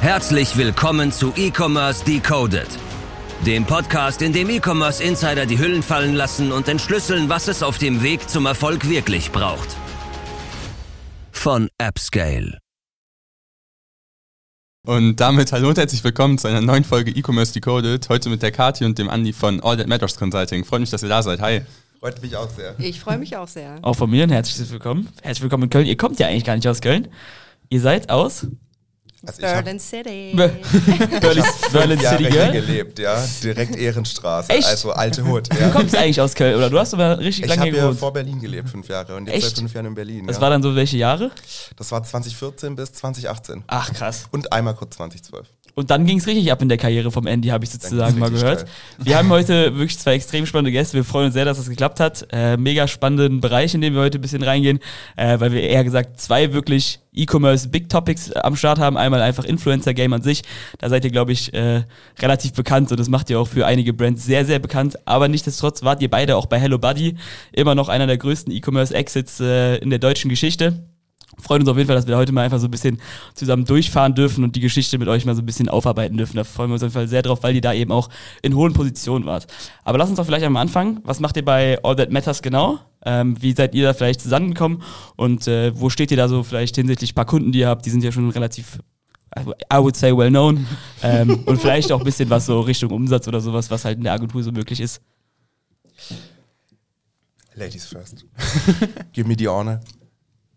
Herzlich willkommen zu E-Commerce Decoded, dem Podcast, in dem E-Commerce Insider die Hüllen fallen lassen und entschlüsseln, was es auf dem Weg zum Erfolg wirklich braucht. Von AppScale. Und damit hallo und herzlich willkommen zu einer neuen Folge E-Commerce Decoded. Heute mit der Kathi und dem Andi von All That Matters Consulting. Freut mich, dass ihr da seid. Hi. Freut mich auch sehr. Ich freue mich auch sehr. Auch von mir ein herzliches Willkommen. Herzlich willkommen in Köln. Ihr kommt ja eigentlich gar nicht aus Köln. Ihr seid aus Also ich habe Berlin City. Berlin, Berlin Jahre City, hier gell? gelebt, ja. Direkt Ehrenstraße, Echt? also alte Hut. Du Ja. kommst eigentlich aus Köln, oder? Du hast aber richtig Ich lange habe hier ja gewohnt. vor Berlin gelebt, fünf Jahre. Und jetzt Echt? seit fünf Jahren in Berlin. Das ja. war dann so welche Jahre? das war 2014 bis 2018. Ach, krass. Und einmal kurz 2012. Und dann ging es richtig ab in der Karriere vom Andy, habe ich sozusagen mal gehört. steil. Wir haben heute wirklich zwei extrem spannende Gäste. Wir freuen uns sehr, dass das geklappt hat. Äh, mega spannenden Bereich, in den wir heute ein bisschen reingehen, äh, weil wir eher gesagt zwei wirklich E-Commerce Big Topics äh, am Start haben. Einmal einfach Influencer Game an sich. Da seid ihr, glaube ich, äh, relativ bekannt und das macht ihr auch für einige Brands sehr, sehr bekannt. Aber nichtsdestotrotz wart ihr beide auch bei Hello Buddy immer noch einer der größten E-Commerce Exits äh, in der deutschen Geschichte freuen uns auf jeden Fall, dass wir heute mal einfach so ein bisschen zusammen durchfahren dürfen und die Geschichte mit euch mal so ein bisschen aufarbeiten dürfen. Da freuen wir uns auf jeden Fall sehr drauf, weil ihr da eben auch in hohen Positionen wart. Aber lasst uns doch vielleicht einmal anfangen. Was macht ihr bei All That Matters genau? Ähm, wie seid ihr da vielleicht zusammengekommen? Und äh, wo steht ihr da so vielleicht hinsichtlich ein paar Kunden, die ihr habt? Die sind ja schon relativ I would say well known. ähm, und vielleicht auch ein bisschen was so Richtung Umsatz oder sowas, was halt in der Agentur so möglich ist. Ladies first. Give me the honor.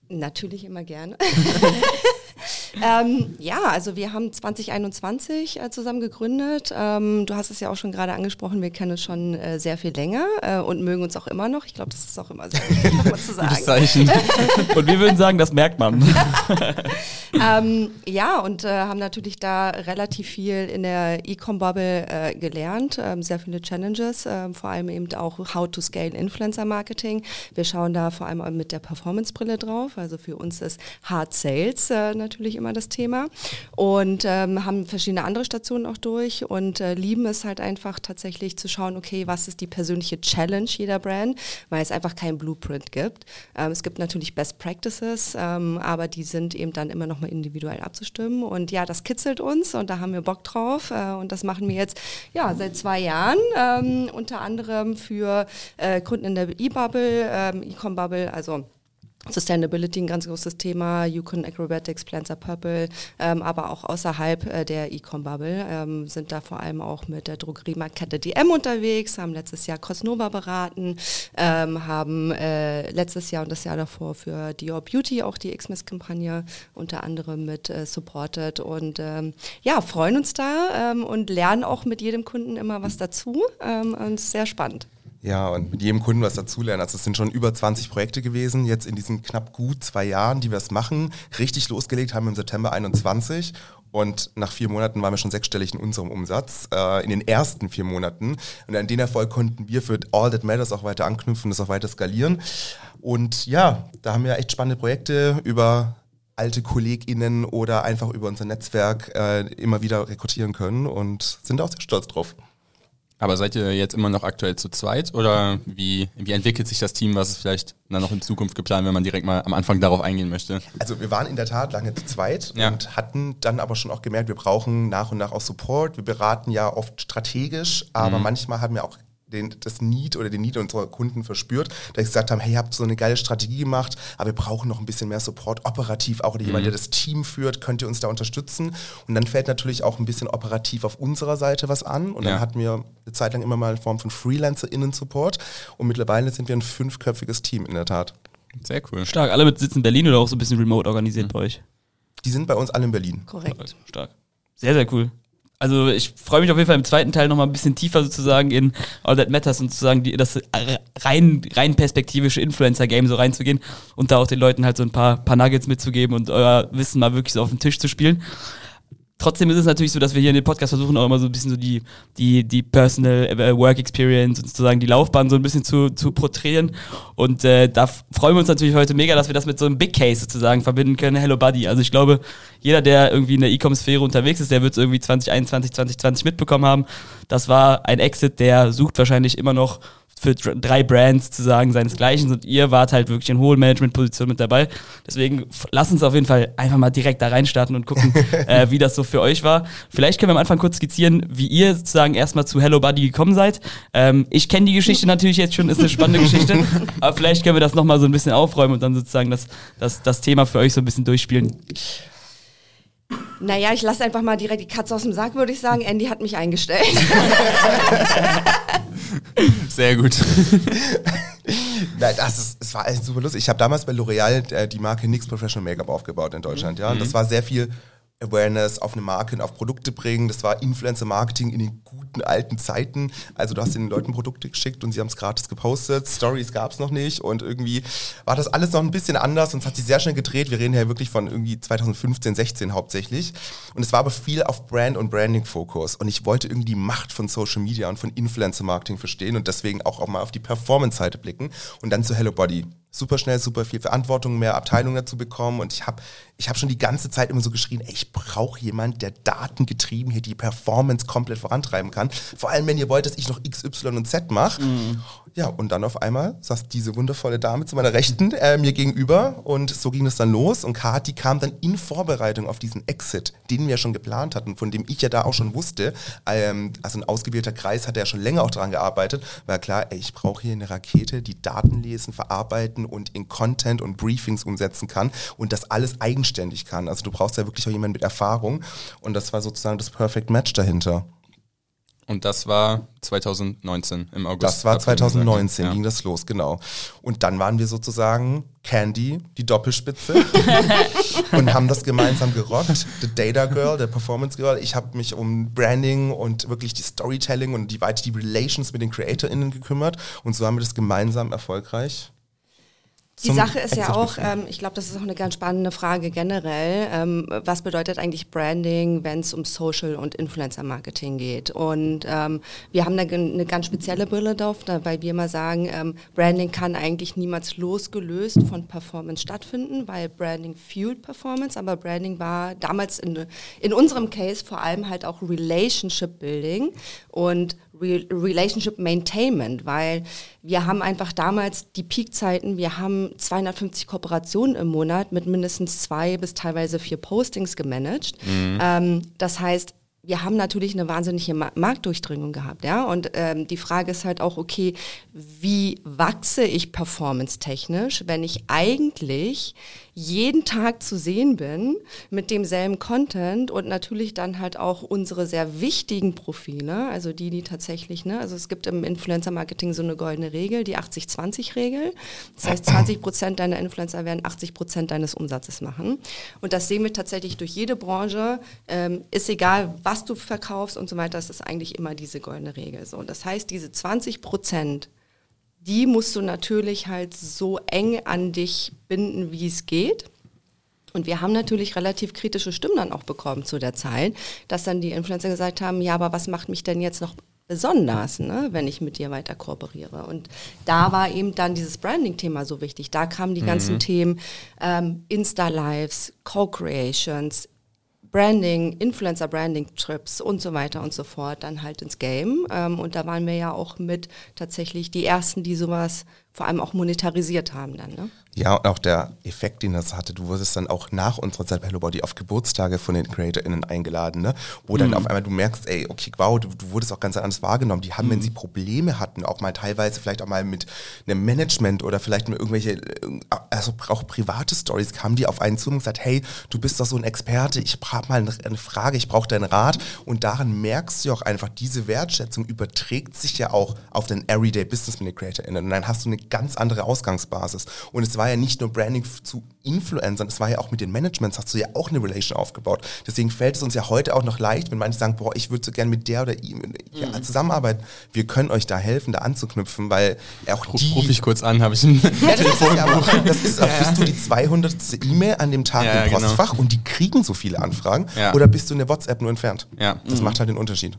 Natürlich immer gerne. ähm, ja, also wir haben 2021 äh, zusammen gegründet. Ähm, du hast es ja auch schon gerade angesprochen, wir kennen uns schon äh, sehr viel länger äh, und mögen uns auch immer noch. Ich glaube, das ist auch immer sehr wichtig, nochmal zu sagen. Gutes Zeichen. Und wir würden sagen, das merkt man. ähm, ja, und äh, haben natürlich da relativ viel in der E-Com-Bubble äh, gelernt, ähm, sehr viele Challenges, ähm, vor allem eben auch How to Scale Influencer Marketing. Wir schauen da vor allem mit der Performance-Brille drauf, also für uns ist Hard Sales äh, natürlich immer das Thema und ähm, haben verschiedene andere Stationen auch durch und äh, lieben es halt einfach tatsächlich zu schauen, okay, was ist die persönliche Challenge jeder Brand, weil es einfach keinen Blueprint gibt. Ähm, es gibt natürlich Best Practices, ähm, aber die sind eben dann immer noch mal individuell abzustimmen und ja, das kitzelt uns und da haben wir Bock drauf äh, und das machen wir jetzt ja seit zwei Jahren, ähm, unter anderem für äh, Kunden in der E-Bubble, ähm, E-Com-Bubble, also Sustainability ein ganz großes Thema, Yukon Acrobatics, Plants are Purple, ähm, aber auch außerhalb äh, der E-Com-Bubble ähm, sind da vor allem auch mit der Drogeriemarktkette DM unterwegs, haben letztes Jahr Cosnova beraten, ähm, haben äh, letztes Jahr und das Jahr davor für Dior Beauty auch die Xmas-Kampagne unter anderem mit äh, supported und ähm, ja, freuen uns da ähm, und lernen auch mit jedem Kunden immer was dazu ähm, und sehr spannend. Ja, und mit jedem Kunden was dazulernen. Also es sind schon über 20 Projekte gewesen, jetzt in diesen knapp gut zwei Jahren, die wir es machen. Richtig losgelegt haben wir im September 21 und nach vier Monaten waren wir schon sechsstellig in unserem Umsatz, äh, in den ersten vier Monaten. Und an den Erfolg konnten wir für All That Matters auch weiter anknüpfen, das auch weiter skalieren. Und ja, da haben wir echt spannende Projekte über alte KollegInnen oder einfach über unser Netzwerk äh, immer wieder rekrutieren können und sind auch sehr stolz drauf. Aber seid ihr jetzt immer noch aktuell zu zweit oder wie, wie entwickelt sich das Team? Was ist vielleicht dann noch in Zukunft geplant, wenn man direkt mal am Anfang darauf eingehen möchte? Also wir waren in der Tat lange zu zweit Ja. und hatten dann aber schon auch gemerkt, wir brauchen nach und nach auch Support. Wir beraten ja oft strategisch, aber manchmal haben wir auch den, das Need oder den Need unserer Kunden verspürt, dass sie gesagt haben, hey, ihr habt so eine geile Strategie gemacht, aber wir brauchen noch ein bisschen mehr Support, operativ auch, oder jemand, der das Team führt, könnt ihr uns da unterstützen? Und dann fällt natürlich auch ein bisschen operativ auf unserer Seite was an und Ja. dann hatten wir eine Zeit lang immer mal in Form von FreelancerInnen-Support und mittlerweile sind wir ein fünfköpfiges Team in der Tat. Sehr cool. Stark. Alle mit Sitz in Berlin oder auch so ein bisschen remote organisiert bei euch? Die sind bei uns alle in Berlin. Korrekt. Stark. Sehr, sehr cool. Also ich freue mich auf jeden Fall im zweiten Teil nochmal ein bisschen tiefer sozusagen in All That Matters und sozusagen die, das rein, rein perspektivische Influencer-Game so reinzugehen und da auch den Leuten halt so ein paar, paar Nuggets mitzugeben und euer Wissen mal wirklich so auf den Tisch zu spielen. Trotzdem ist es natürlich so, dass wir hier in dem Podcast versuchen, auch immer so ein bisschen so die, die, die Personal äh, Work Experience und sozusagen die Laufbahn so ein bisschen zu, zu porträtieren. Und äh, da freuen wir uns natürlich heute mega, dass wir das mit so einem Big Case sozusagen verbinden können. Hello Buddy. Also ich glaube, jeder, der irgendwie in der E-Com-Sphäre unterwegs ist, der wird es irgendwie 2021, 2020 mitbekommen haben. Das war ein Exit, der sucht wahrscheinlich immer noch für dr- drei Brands zu sagen, seinesgleichen und ihr wart halt wirklich in hohen Management-Positionen mit dabei. Deswegen lasst uns auf jeden Fall einfach mal direkt da reinstarten und gucken, äh, wie das so für euch war. Vielleicht können wir am Anfang kurz skizzieren, wie ihr sozusagen erstmal zu Hello Buddy gekommen seid. Ähm, ich kenne die Geschichte natürlich jetzt schon, ist eine spannende Geschichte, aber vielleicht können wir das nochmal so ein bisschen aufräumen und dann sozusagen das, das, das Thema für euch so ein bisschen durchspielen. Naja, ich lasse einfach mal direkt die Katze aus dem Sack, würde ich sagen. Andy hat mich eingestellt. Sehr gut. Nein, das ist, es war echt super lustig. Ich habe damals bei L'Oreal äh, die Marke NYX Professional Make-up aufgebaut in Deutschland, ja. Und das war sehr viel Awareness auf eine Marke und auf Produkte bringen. Das war Influencer-Marketing in den guten alten Zeiten. Also du hast den Leuten Produkte geschickt und sie haben es gratis gepostet. Stories gab es noch nicht und irgendwie war das alles noch ein bisschen anders und es hat sich sehr schnell gedreht. Wir reden ja wirklich von irgendwie 2015, 16 hauptsächlich. Und es war aber viel auf Brand und Branding-Fokus. Und ich wollte irgendwie die Macht von Social Media und von Influencer-Marketing verstehen und deswegen auch, auch mal auf die Performance-Seite blicken und dann zu Hello Body super schnell, super viel Verantwortung, mehr Abteilungen dazu bekommen und ich habe ich hab schon die ganze Zeit immer so geschrien, ey, ich brauche jemand, der datengetrieben hier die Performance komplett vorantreiben kann. Vor allem, wenn ihr wollt, dass ich noch X, Y und Z mache. Ja, und dann auf einmal saß diese wundervolle Dame zu meiner Rechten äh, mir gegenüber. Und so ging es dann los. Und Kati kam dann in Vorbereitung auf diesen Exit, den wir schon geplant hatten, von dem ich ja da auch schon wusste, ähm, also ein ausgewählter Kreis hat ja schon länger auch daran gearbeitet, war klar, ey, ich brauche hier eine Rakete, die Daten lesen, verarbeiten und in Content und Briefings umsetzen kann und das alles eigenständig kann. Also du brauchst ja wirklich auch jemanden mit Erfahrung. Und das war sozusagen das Perfect Match dahinter. Und das war 2019 im August. Das war habt ihr gesagt, 2019, ja. ging das los, genau. Und dann waren wir sozusagen Candy, die Doppelspitze, und haben das gemeinsam gerockt. The Data Girl, der Performance Girl. Ich habe mich um Branding und wirklich die Storytelling und die weiter die Relations mit den CreatorInnen gekümmert. Und so haben wir das gemeinsam erfolgreich. Die Sache ist ja auch, ähm, ich glaube, das ist auch eine ganz spannende Frage generell. Ähm, was bedeutet eigentlich Branding, wenn es um Social und Influencer Marketing geht? Und ähm, wir haben da eine ganz spezielle Brille drauf, da, weil wir immer sagen, ähm, Branding kann eigentlich niemals losgelöst von Performance stattfinden, weil Branding fueled Performance, aber Branding war damals in, in unserem Case vor allem halt auch Relationship Building und Relationship Maintainment, weil wir haben einfach damals die Peakzeiten, wir haben 250 Kooperationen im Monat mit mindestens zwei bis teilweise vier Postings gemanagt. Ähm, das heißt, wir haben natürlich eine wahnsinnige Ma Marktdurchdringung gehabt, ja. Und ähm, die Frage ist halt auch, okay, wie wachse ich performance-technisch, wenn ich eigentlich jeden Tag zu sehen bin mit demselben Content und natürlich dann halt auch unsere sehr wichtigen Profile, also die, die tatsächlich, ne, also es gibt im Influencer-Marketing so eine goldene Regel, die 80-20-Regel. Das heißt, 20 Prozent deiner Influencer werden 80 Prozent deines Umsatzes machen. Und das sehen wir tatsächlich durch jede Branche. Ähm, ist egal, was du verkaufst und so weiter, das ist eigentlich immer diese goldene Regel. So, das heißt, diese 20 Prozent die musst du natürlich halt so eng an dich binden, wie es geht. Und wir haben natürlich relativ kritische Stimmen dann auch bekommen zu der Zeit, dass dann die Influencer gesagt haben, ja, aber was macht mich denn jetzt noch besonders, ne, wenn ich mit dir weiter kooperiere. Und da war eben dann dieses Branding-Thema so wichtig. Da kamen die ganzen Themen ähm, Insta-Lives, Co-Creations, Branding, Influencer-Branding-Trips und so weiter und so fort dann halt ins Game. Ähm, und da waren wir ja auch mit tatsächlich die Ersten, die sowas vor allem auch monetarisiert haben dann. Ne? Ja, und auch der Effekt, den das hatte, du wurdest dann auch nach unserer Zeit bei Hello Body auf Geburtstage von den CreatorInnen eingeladen, ne? wo dann auf einmal du merkst, ey, okay, wow, du, du wurdest auch ganz anders wahrgenommen. Die haben, wenn sie Probleme hatten, auch mal teilweise vielleicht auch mal mit einem Management oder vielleicht mit irgendwelche, äh, also auch private Stories, kamen die auf einen zu und gesagt, hey, du bist doch so ein Experte, ich habe mal eine, eine Frage, ich brauche deinen Rat. Und daran merkst du auch einfach, diese Wertschätzung überträgt sich ja auch auf den Everyday Business mit den CreatorInnen. Und dann hast du eine ganz andere Ausgangsbasis. Und es war ja nicht nur Branding zu Influencern, es war ja auch mit den Managements, hast du ja auch eine Relation aufgebaut. Deswegen fällt es uns ja heute auch noch leicht, wenn manche sagen, boah, ich würde so gerne mit der oder ihm ja, zusammenarbeiten. Wir können euch da helfen, da anzuknüpfen, weil auch die... Ruf ich kurz an, habe ich ein Ja, das ist ja aber, das ist auch, bist du die 200. E-Mail an dem Tag Ja, im genau. Postfach und die kriegen so viele Anfragen Ja. oder bist du in der WhatsApp nur entfernt? Ja. Das macht halt den Unterschied.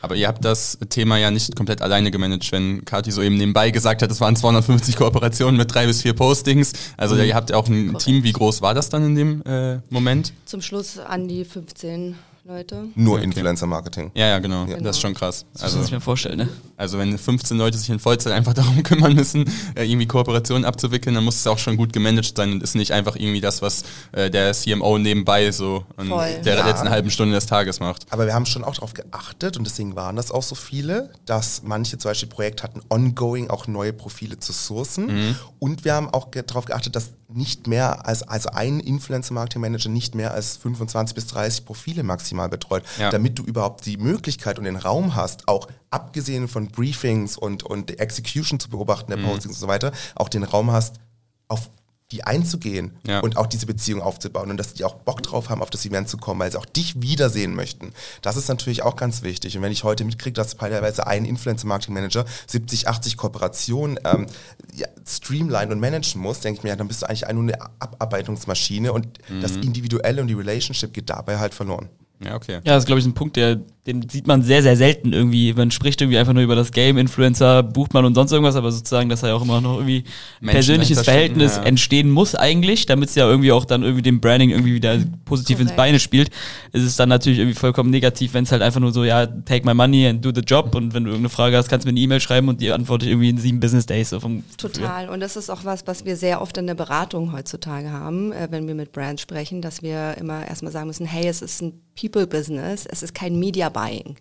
Aber ihr habt das Thema ja nicht komplett alleine gemanagt, wenn Kathi so eben nebenbei gesagt hat, es waren 250 Kooperationen mit drei bis vier Postings. Also ihr habt ja auch ein Team. Wie groß war das dann in dem äh, Moment? Zum Schluss an die 15 Leute. Nur Okay. Influencer-Marketing. Ja, ja, genau. Genau. Das ist schon krass. Das muss Also, sich mir vorstellen, ne? also wenn 15 Leute sich in Vollzeit einfach darum kümmern müssen, äh, irgendwie Kooperationen abzuwickeln, dann muss es auch schon gut gemanagt sein und ist nicht einfach irgendwie das, was äh, der CMO nebenbei so in der Ja. letzten halben Stunde des Tages macht. Aber wir haben schon auch darauf geachtet und deswegen waren das auch so viele, dass manche zum Beispiel Projekte hatten, ongoing auch neue Profile zu sourcen. Und wir haben auch ge darauf geachtet, dass nicht mehr als also ein Influencer-Marketing-Manager nicht mehr als 25 bis 30 Profile maximal betreut, Ja. damit du überhaupt die Möglichkeit und den Raum hast, auch abgesehen von Briefings und, und Execution zu beobachten, der Postings und so weiter, auch den Raum hast, auf die einzugehen Ja. und auch diese Beziehung aufzubauen und dass die auch Bock drauf haben, auf das Event zu kommen, weil sie auch dich wiedersehen möchten. Das ist natürlich auch ganz wichtig. Und wenn ich heute mitkriege, dass teilweise ein Influencer-Marketing-Manager 70, 80 Kooperationen ähm, ja, streamline und managen muss, denke ich mir, ja, dann bist du eigentlich nur eine Abarbeitungsmaschine und das Individuelle und die Relationship geht dabei halt verloren. Ja, okay. Ja, das ist, glaube ich, ein Punkt, der, den sieht man sehr, sehr selten irgendwie. Man spricht irgendwie einfach nur über das Game, Influencer, bucht man und sonst irgendwas, aber sozusagen, dass da ja auch immer noch irgendwie ein Menschen persönliches Verhältnis ja. entstehen muss eigentlich, damit es ja irgendwie auch dann irgendwie dem Branding irgendwie wieder positiv ins Korrekt. Beine spielt. ist Es dann natürlich irgendwie vollkommen negativ, wenn es halt einfach nur so, ja, take my money and do the job und wenn du irgendeine Frage hast, kannst du mir eine E-Mail schreiben und die antworte ich irgendwie in sieben Business Days. So vom Total. Und das ist auch was, was wir sehr oft in der Beratung heutzutage haben, äh, wenn wir mit Brands sprechen, dass wir immer erstmal sagen müssen, hey, es ist ein People-Business, es ist kein Media-Buying.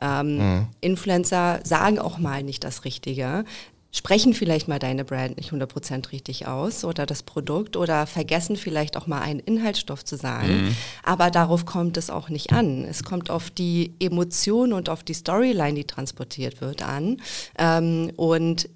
Ähm, Influencer sagen auch mal nicht das Richtige, sprechen vielleicht mal deine Brand nicht 100% richtig aus oder das Produkt oder vergessen vielleicht auch mal einen Inhaltsstoff zu sagen. Aber darauf kommt es auch nicht an. Es kommt auf die Emotion und auf die Storyline, die transportiert wird, an. Ähm, und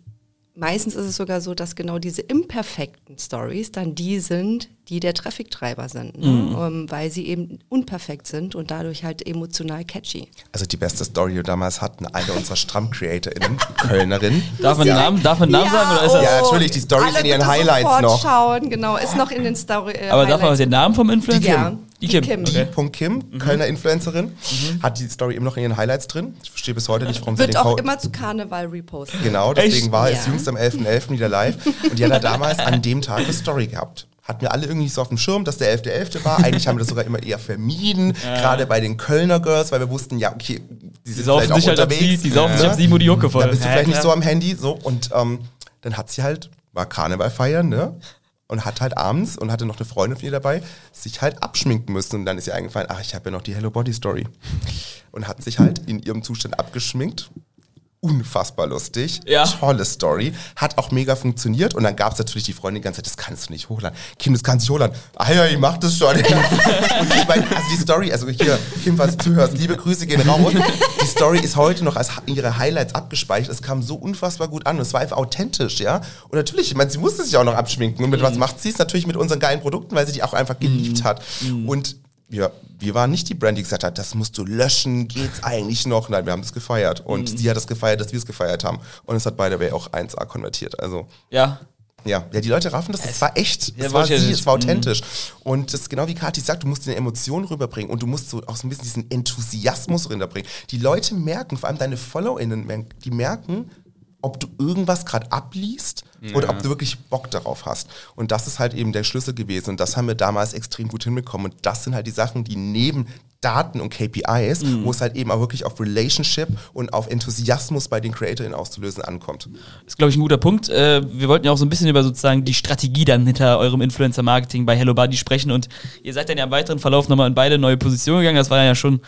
Meistens ist es sogar so, dass genau diese imperfekten Stories dann die sind, die der Traffic-Treiber sind, ne? ähm, weil sie eben unperfekt sind und dadurch halt emotional catchy. Also die beste Story, die wir damals hatten, eine unserer Stramm-CreatorInnen, Kölnerin. Darf man den Namen, darf man den Namen sagen oder ist das? Ja, natürlich, die Stories alle in ihren Highlights sofort noch. schauen, genau, ist noch in den Story. Äh, aber darf man den Namen vom Influencer? Ja, Die die Kim. Kim. Okay. Die Kim, Kölner Influencerin, hat die Story immer noch in ihren Highlights drin. Ich verstehe bis heute nicht, warum sie Wird den auch Code- immer zu Karneval repostet. Genau, deswegen Echt? war es Ja. jüngst am 11.11. wieder live. Und die hat ja damals an dem Tag eine Story gehabt. Hatten wir alle irgendwie so auf dem Schirm, dass der 11.11. war. Eigentlich haben wir das sogar immer eher vermieden, gerade bei den Kölner Girls, weil wir wussten, ja, okay, die Die sind saufen vielleicht auch halt unterwegs. sie, die saufen ne? sich ab Simon die Jucke voll. Da bist du Ja, vielleicht nicht klar. so am Handy. So, und ähm, dann hat sie halt, war Karneval feiern, ne? Und hat halt abends und hatte noch eine Freundin von ihr dabei, sich halt abschminken müssen. Und dann ist ihr eingefallen, ach, ich habe ja noch die Hello Body Story. Und hat sich halt in ihrem Zustand abgeschminkt. Unfassbar lustig. Ja. Tolle Story. Hat auch mega funktioniert. Und dann gab es natürlich die Freundin die ganze Zeit, das kannst du nicht hochladen. Kim, das kannst du nicht hochladen. Ah ja, ich mach das schon. und ich meine, also die Story, also hier, Kim, falls du zuhörst, liebe Grüße gehen raus. Die Story ist heute noch als ihre Highlights abgespeichert. Es kam so unfassbar gut an und es war einfach authentisch, ja. Und natürlich, ich meine, sie musste sich auch noch abschminken. Und mit was macht sie es? Natürlich mit unseren geilen Produkten, weil sie die auch einfach geliebt hat. Und wir, wir waren nicht die Brand, die gesagt hat, das musst du löschen, geht's eigentlich noch? Nein, wir haben das gefeiert. Und sie hat das gefeiert, dass wir es gefeiert haben. Und es hat by the way auch 1A konvertiert. Also, Ja. ja, ja, die Leute raffen das, es war echt, Ja, es war sie, es war authentisch. Und das ist genau wie Kathi sagt, du musst eine Emotion rüberbringen und du musst so auch so ein bisschen diesen Enthusiasmus rüberbringen. Die Leute merken, vor allem deine FollowerInnen, die merken, ob du irgendwas gerade abliest oder ob du wirklich Bock darauf hast. Und das ist halt eben der Schlüssel gewesen. Und das haben wir damals extrem gut hinbekommen. Und das sind halt die Sachen, die neben Daten und KPIs, wo es halt eben auch wirklich auf Relationship und auf Enthusiasmus bei den CreatorInnen auszulösen ankommt. ist, glaube ich, ein guter Punkt. Äh, wir wollten ja auch so ein bisschen über sozusagen die Strategie dann hinter eurem Influencer-Marketing bei Hello Buddy sprechen und ihr seid dann ja im weiteren Verlauf nochmal in beide neue Positionen gegangen. Das war ja schon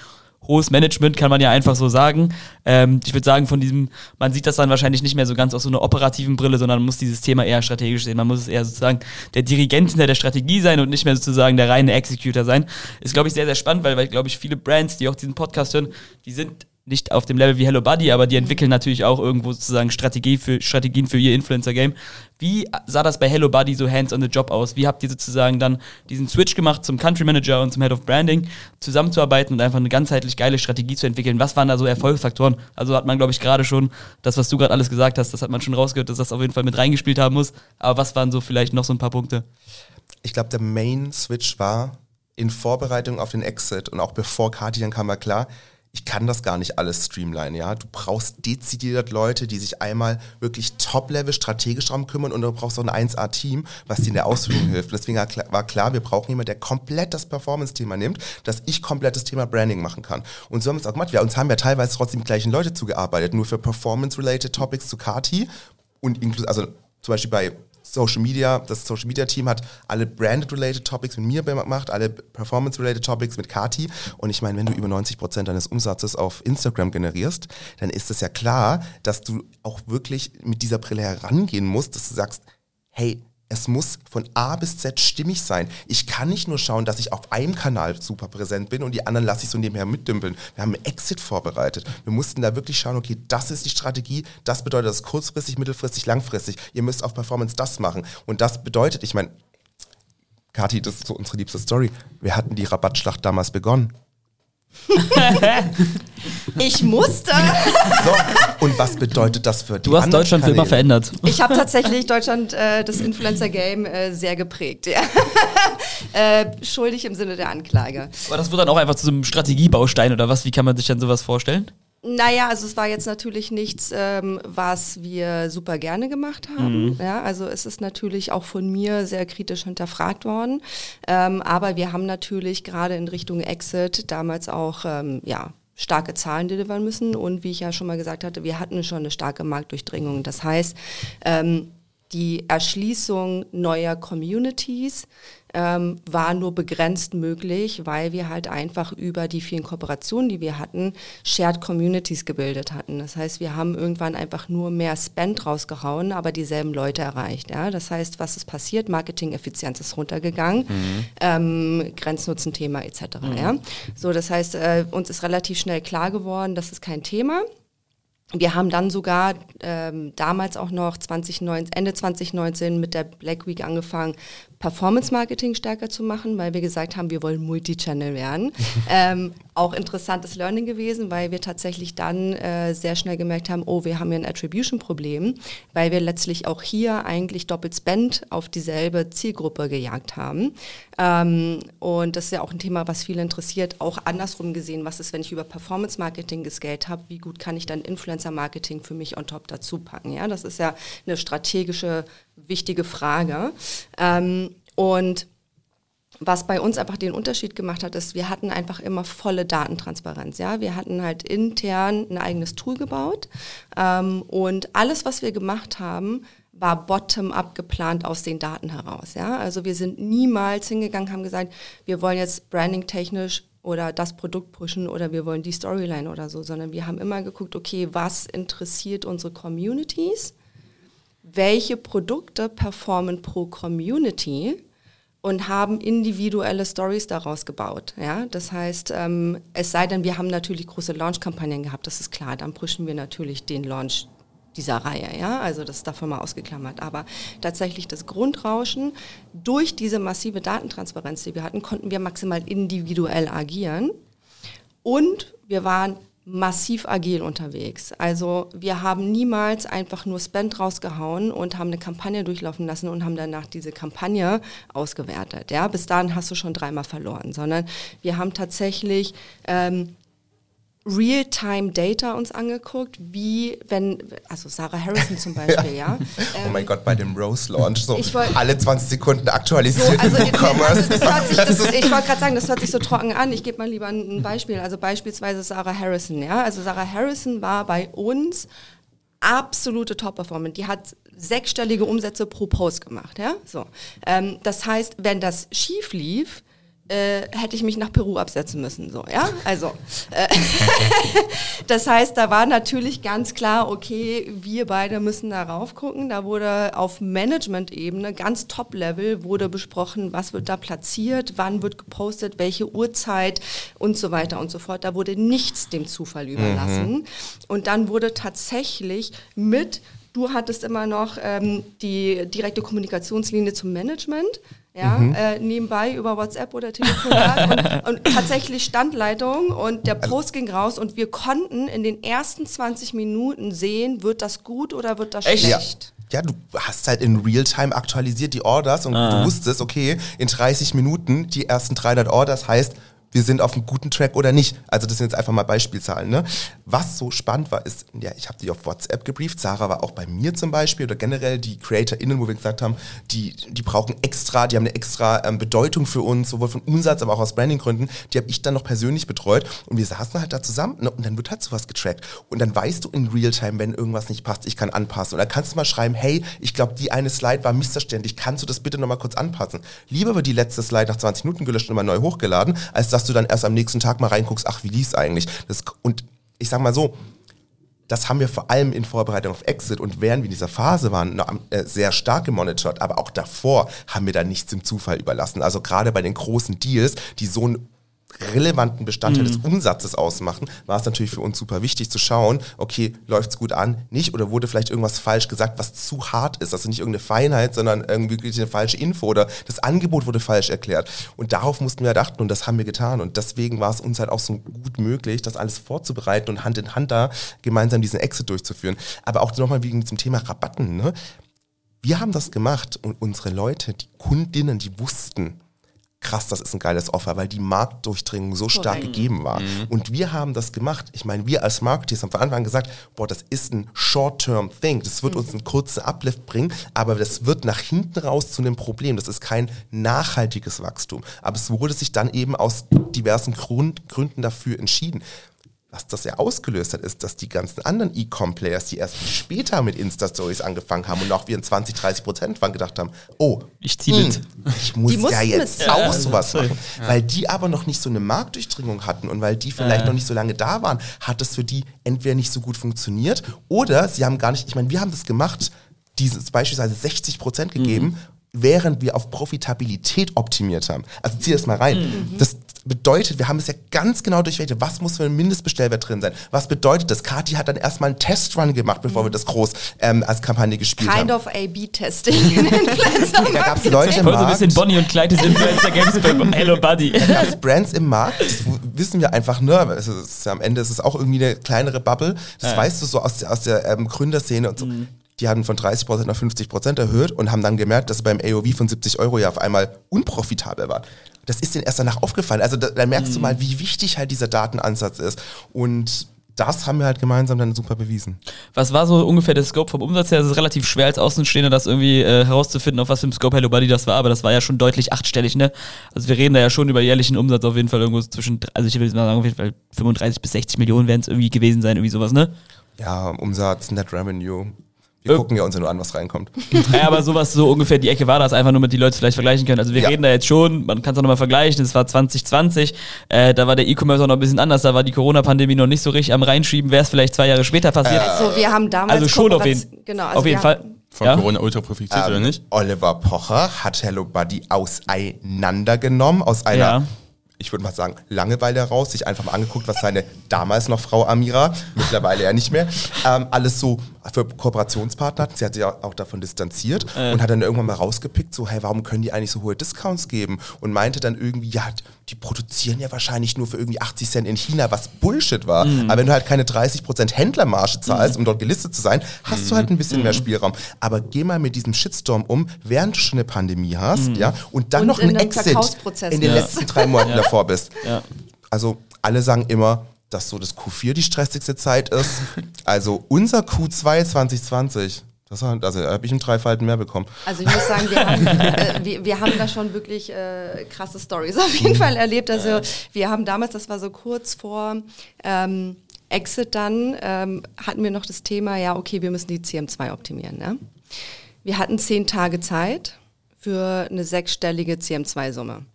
hohes Management, kann man ja einfach so sagen. Ähm, ich würde sagen, von diesem, man sieht das dann wahrscheinlich nicht mehr so ganz aus so einer operativen Brille, sondern man muss dieses Thema eher strategisch sehen. Man muss es eher sozusagen der Dirigent hinter der Strategie sein und nicht mehr sozusagen der reine Executor sein. Ist, glaube ich, sehr, sehr spannend, weil, weil glaube ich, viele Brands, die auch diesen Podcast hören, die sind nicht auf dem Level wie Hello Buddy, aber die entwickeln natürlich auch irgendwo sozusagen Strategie für, Strategien für ihr Influencer-Game. Wie sah das bei Hello Buddy so hands on the job aus? Wie habt ihr sozusagen dann diesen Switch gemacht zum Country Manager und zum Head of Branding, zusammenzuarbeiten und einfach eine ganzheitlich geile Strategie zu entwickeln? Was waren da so Erfolgsfaktoren? Also hat man, glaube ich, gerade schon, das, was du gerade alles gesagt hast, das hat man schon rausgehört, dass das auf jeden Fall mit reingespielt haben muss. Aber was waren so vielleicht noch so ein paar Punkte? ich glaube, der Main Switch war in Vorbereitung auf den Exit und auch bevor Kati dann kam, war klar, ich kann das gar nicht alles streamline, ja. Du brauchst dezidiert Leute, die sich einmal wirklich top-level strategisch darum kümmern und du brauchst auch ein 1A-Team, was dir in der Ausführung hilft. Deswegen war klar, wir brauchen jemanden, der komplett das Performance-Thema nimmt, dass ich komplett das Thema Branding machen kann. Und so haben wir es auch gemacht. Wir uns haben ja teilweise trotzdem die gleichen Leute zugearbeitet, nur für Performance-related Topics zu Kati und also zum Beispiel bei Social Media, das Social Media Team hat alle Branded-related Topics mit mir gemacht, alle Performance-related Topics mit Kati. Und ich meine, wenn du über 90 Prozent deines Umsatzes auf Instagram generierst, dann ist es ja klar, dass du auch wirklich mit dieser Brille herangehen musst, dass du sagst, hey, es muss von A bis Z stimmig sein. Ich kann nicht nur schauen, dass ich auf einem Kanal super präsent bin und die anderen lasse ich so nebenher mitdümpeln. Wir haben einen Exit vorbereitet. Wir mussten da wirklich schauen, okay, das ist die Strategie, das bedeutet das kurzfristig, mittelfristig, langfristig. Ihr müsst auf Performance das machen. Und das bedeutet, ich meine, Kathi, das ist so unsere liebste Story. Wir hatten die Rabattschlacht damals begonnen. ich musste. So, und was bedeutet das für die Du hast Deutschland Kanäle? für immer verändert. Ich habe tatsächlich Deutschland, äh, das Influencer-Game, äh, sehr geprägt. Ja. äh, schuldig im Sinne der Anklage. Aber das wird dann auch einfach zu so einem Strategiebaustein oder was? Wie kann man sich denn sowas vorstellen? Naja, also es war jetzt natürlich nichts, ähm, was wir super gerne gemacht haben. Mhm. Ja, also es ist natürlich auch von mir sehr kritisch hinterfragt worden. Ähm, aber wir haben natürlich gerade in Richtung Exit damals auch, ähm, ja, starke Zahlen delivern müssen. Und wie ich ja schon mal gesagt hatte, wir hatten schon eine starke Marktdurchdringung. Das heißt, ähm, die Erschließung neuer Communities ähm, war nur begrenzt möglich, weil wir halt einfach über die vielen Kooperationen, die wir hatten, Shared Communities gebildet hatten. Das heißt, wir haben irgendwann einfach nur mehr Spend rausgehauen, aber dieselben Leute erreicht. Ja? Das heißt, was ist passiert? Marketing-Effizienz ist runtergegangen, mhm. ähm, Grenznutzen-Thema etc. Mhm. Ja? So, das heißt, äh, uns ist relativ schnell klar geworden, das ist kein Thema. Wir haben dann sogar ähm, damals auch noch 2019, Ende 2019 mit der Black Week angefangen, Performance Marketing stärker zu machen, weil wir gesagt haben, wir wollen Multichannel werden. ähm, auch interessantes Learning gewesen, weil wir tatsächlich dann äh, sehr schnell gemerkt haben, oh, wir haben hier ein Attribution-Problem, weil wir letztlich auch hier eigentlich doppelt Spend auf dieselbe Zielgruppe gejagt haben. Ähm, und das ist ja auch ein Thema, was viele interessiert. Auch andersrum gesehen, was ist, wenn ich über Performance Marketing gescaled habe, wie gut kann ich dann Influencer Marketing für mich on top dazu packen? Ja, das ist ja eine strategische wichtige Frage. Ähm, und was bei uns einfach den Unterschied gemacht hat, ist, wir hatten einfach immer volle Datentransparenz. Ja, wir hatten halt intern ein eigenes Tool gebaut ähm, und alles, was wir gemacht haben, war bottom-up geplant aus den Daten heraus. Ja, also wir sind niemals hingegangen, haben gesagt, wir wollen jetzt branding-technisch oder das Produkt pushen oder wir wollen die Storyline oder so, sondern wir haben immer geguckt, okay, was interessiert unsere Communities? welche Produkte performen pro Community und haben individuelle Stories daraus gebaut. Ja? Das heißt, ähm, es sei denn, wir haben natürlich große Launch-Kampagnen gehabt, das ist klar, dann pushen wir natürlich den Launch dieser Reihe, ja, also das ist davon mal ausgeklammert. Aber tatsächlich das Grundrauschen, durch diese massive Datentransparenz, die wir hatten, konnten wir maximal individuell agieren. Und wir waren massiv agil unterwegs. Also wir haben niemals einfach nur Spend rausgehauen und haben eine Kampagne durchlaufen lassen und haben danach diese Kampagne ausgewertet. Ja, bis dahin hast du schon dreimal verloren, sondern wir haben tatsächlich ähm, Real-Time-Data uns angeguckt, wie wenn, also Sarah Harrison zum Beispiel, ja. ja. Ähm, oh mein Gott, bei dem Rose-Launch, so wollt, alle 20 Sekunden aktualisiert so, also E-Commerce. ich wollte gerade sagen, das hört sich so trocken an. Ich gebe mal lieber ein, ein Beispiel. Also beispielsweise Sarah Harrison, ja. Also Sarah Harrison war bei uns absolute Top-Performance. Die hat sechsstellige Umsätze pro Post gemacht, ja. So. Ähm, das heißt, wenn das schief lief, äh, hätte ich mich nach Peru absetzen müssen. So, ja? Also, äh, das heißt, da war natürlich ganz klar, okay, wir beide müssen da rauf gucken. Da wurde auf Management-Ebene, ganz Top-Level, wurde besprochen, was wird da platziert, wann wird gepostet, welche Uhrzeit und so weiter und so fort. Da wurde nichts dem Zufall überlassen. Mhm. Und dann wurde tatsächlich mit Du hattest immer noch ähm, die direkte Kommunikationslinie zum Management ja, mhm. äh, nebenbei über WhatsApp oder Telefonat und, und, tatsächlich Standleitung und der Post ging raus und wir konnten in den ersten 20 Minuten sehen, wird das gut oder wird das Echt? schlecht. Ja. ja. du hast halt in Realtime aktualisiert die Orders und ah. du wusstest, okay, in 30 Minuten die ersten 300 Orders heißt, wir sind auf einem guten Track oder nicht. Also das sind jetzt einfach mal Beispielzahlen. Ne? Was so spannend war, ist, ja, ich habe die auf WhatsApp gebrieft, Sarah war auch bei mir zum Beispiel oder generell die CreatorInnen, wo wir gesagt haben, die, die brauchen extra, die haben eine extra ähm, Bedeutung für uns, sowohl von Umsatz, aber auch aus Brandinggründen. Die habe ich dann noch persönlich betreut und wir saßen halt da zusammen ne? und dann wird halt sowas getrackt. Und dann weißt du in Realtime, wenn irgendwas nicht passt, ich kann anpassen. Und dann kannst du mal schreiben, hey, ich glaube, die eine Slide war missverständlich, kannst du das bitte nochmal kurz anpassen? Lieber wird die letzte Slide nach 20 Minuten gelöscht und mal neu hochgeladen, als dass du dann erst am nächsten Tag mal reinguckst, ach, wie lief eigentlich? Das, und ich sag mal so, das haben wir vor allem in Vorbereitung auf Exit und während wir in dieser Phase waren, äh, sehr stark gemonitort, aber auch davor haben wir da nichts im Zufall überlassen. Also gerade bei den großen Deals, die so ein relevanten Bestandteil mhm. des Umsatzes ausmachen, war es natürlich für uns super wichtig zu schauen, okay, läuft es gut an, nicht oder wurde vielleicht irgendwas falsch gesagt, was zu hart ist, also nicht irgendeine Feinheit, sondern irgendwie eine falsche Info oder das Angebot wurde falsch erklärt. Und darauf mussten wir achten und das haben wir getan und deswegen war es uns halt auch so gut möglich, das alles vorzubereiten und Hand in Hand da gemeinsam diesen Exit durchzuführen. Aber auch nochmal wegen zum Thema Rabatten, ne? Wir haben das gemacht und unsere Leute, die Kundinnen, die wussten, krass, das ist ein geiles Offer, weil die Marktdurchdringung so stark gegeben war. Mhm. Und wir haben das gemacht. Ich meine, wir als Marketeers haben von Anfang an gesagt, boah, das ist ein Short-Term-Thing. Das wird mhm. uns einen kurzen Uplift bringen, aber das wird nach hinten raus zu einem Problem. Das ist kein nachhaltiges Wachstum. Aber es wurde sich dann eben aus diversen Grund, Gründen dafür entschieden was das ja ausgelöst hat, ist, dass die ganzen anderen E-Com-Players, die erst später mit Insta-Stories angefangen haben und auch wir in 20, 30 Prozent waren, gedacht haben, oh, ich ziehe mit. Ich muss ja jetzt mit. auch ja, sowas machen. Ja. Weil die aber noch nicht so eine Marktdurchdringung hatten und weil die vielleicht ja. noch nicht so lange da waren, hat das für die entweder nicht so gut funktioniert oder sie haben gar nicht, ich meine, wir haben das gemacht, dieses beispielsweise 60 Prozent gegeben mhm während wir auf Profitabilität optimiert haben. Also zieh das mal rein. Mhm. Das bedeutet, wir haben es ja ganz genau durchwählt, was muss für ein Mindestbestellwert drin sein. Was bedeutet das? Kati hat dann erstmal einen Testrun gemacht, bevor mhm. wir das groß ähm, als Kampagne gespielt kind haben. Kind of A-B-Testing Da gab es Leute im Markt. so ein bisschen Bonnie und Clyde des Influencer Games bei Hello Buddy. Da gab es Brands im Markt, das wissen wir einfach, ne, es ist, am Ende ist es auch irgendwie eine kleinere Bubble. Das ja. weißt du so aus der, aus der ähm, Gründerszene und so. Mhm die hatten von 30% auf 50% erhöht und haben dann gemerkt, dass es beim AOV von 70 Euro ja auf einmal unprofitabel war. Das ist denen erst danach aufgefallen. Also da, da merkst mhm. du mal, wie wichtig halt dieser Datenansatz ist. Und das haben wir halt gemeinsam dann super bewiesen. Was war so ungefähr der Scope vom Umsatz her? Es ist relativ schwer als Außenstehender, das irgendwie äh, herauszufinden, auf was für ein Scope Hello Buddy das war, aber das war ja schon deutlich achtstellig, ne? Also wir reden da ja schon über jährlichen Umsatz auf jeden Fall irgendwo zwischen, also ich will mal sagen, auf jeden Fall 35 bis 60 Millionen werden es irgendwie gewesen sein, irgendwie sowas, ne? Ja, Umsatz, Net Revenue, wir äh, gucken ja uns ja nur an, was reinkommt. Ja, aber sowas so ungefähr die Ecke war das, einfach nur mit die Leute vielleicht vergleichen können. Also wir ja. reden da jetzt schon, man kann es auch nochmal vergleichen, es war 2020, äh, da war der E-Commerce auch noch ein bisschen anders, da war die Corona-Pandemie noch nicht so richtig am Reinschieben, wäre es vielleicht zwei Jahre später passiert. Äh, also wir haben damals... Also schon auf jeden, genau, also auf jeden Fall. Von ja? Corona ultra profitiert, ähm, oder nicht? Oliver Pocher hat Hello Buddy auseinandergenommen, aus einer... Ja ich würde mal sagen, Langeweile heraus, sich einfach mal angeguckt, was seine damals noch Frau Amira, mittlerweile ja nicht mehr, ähm, alles so für Kooperationspartner hat. Sie hat sich auch davon distanziert äh. und hat dann irgendwann mal rausgepickt, so, hey, warum können die eigentlich so hohe Discounts geben? Und meinte dann irgendwie, ja, die produzieren ja wahrscheinlich nur für irgendwie 80 Cent in China, was Bullshit war. Mhm. Aber wenn du halt keine 30% Händlermarge zahlst, mhm. um dort gelistet zu sein, hast mhm. du halt ein bisschen mehr mhm. Spielraum. Aber geh mal mit diesem Shitstorm um, während du schon eine Pandemie hast, mhm. ja, und dann und noch einen Exit in den ja. letzten drei Monaten ja. davor bist. Ja. Also alle sagen immer, dass so das Q4 die stressigste Zeit ist. Also unser Q2 2020 das, also da habe ich einen Dreifalten mehr bekommen. Also ich muss sagen, wir haben, äh, wir, wir, haben da schon wirklich äh, krasse Stories auf jeden Fall erlebt. Also wir haben damals, das war so kurz vor ähm, Exit dann, ähm, hatten wir noch das Thema, ja okay, wir müssen die CM2 optimieren. Ne? Wir hatten zehn Tage Zeit für eine sechsstellige CM2-Summe.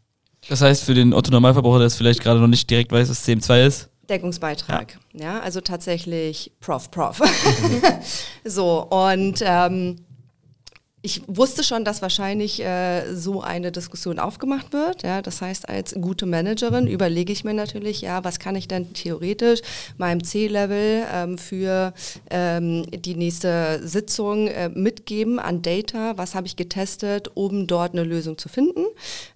Das heißt, für den Otto-Normalverbraucher, der es vielleicht gerade noch nicht direkt weiß, was CM2 ist? Deckungsbeitrag. Ja, ja also tatsächlich Prof, Prof. so, und ähm, ich wusste schon, dass wahrscheinlich äh, so eine Diskussion aufgemacht wird. Ja, das heißt, als gute Managerin überlege ich mir natürlich, ja, was kann ich denn theoretisch meinem C-Level ähm, für ähm, die nächste Sitzung äh, mitgeben an Data? Was habe ich getestet, um dort eine Lösung zu finden?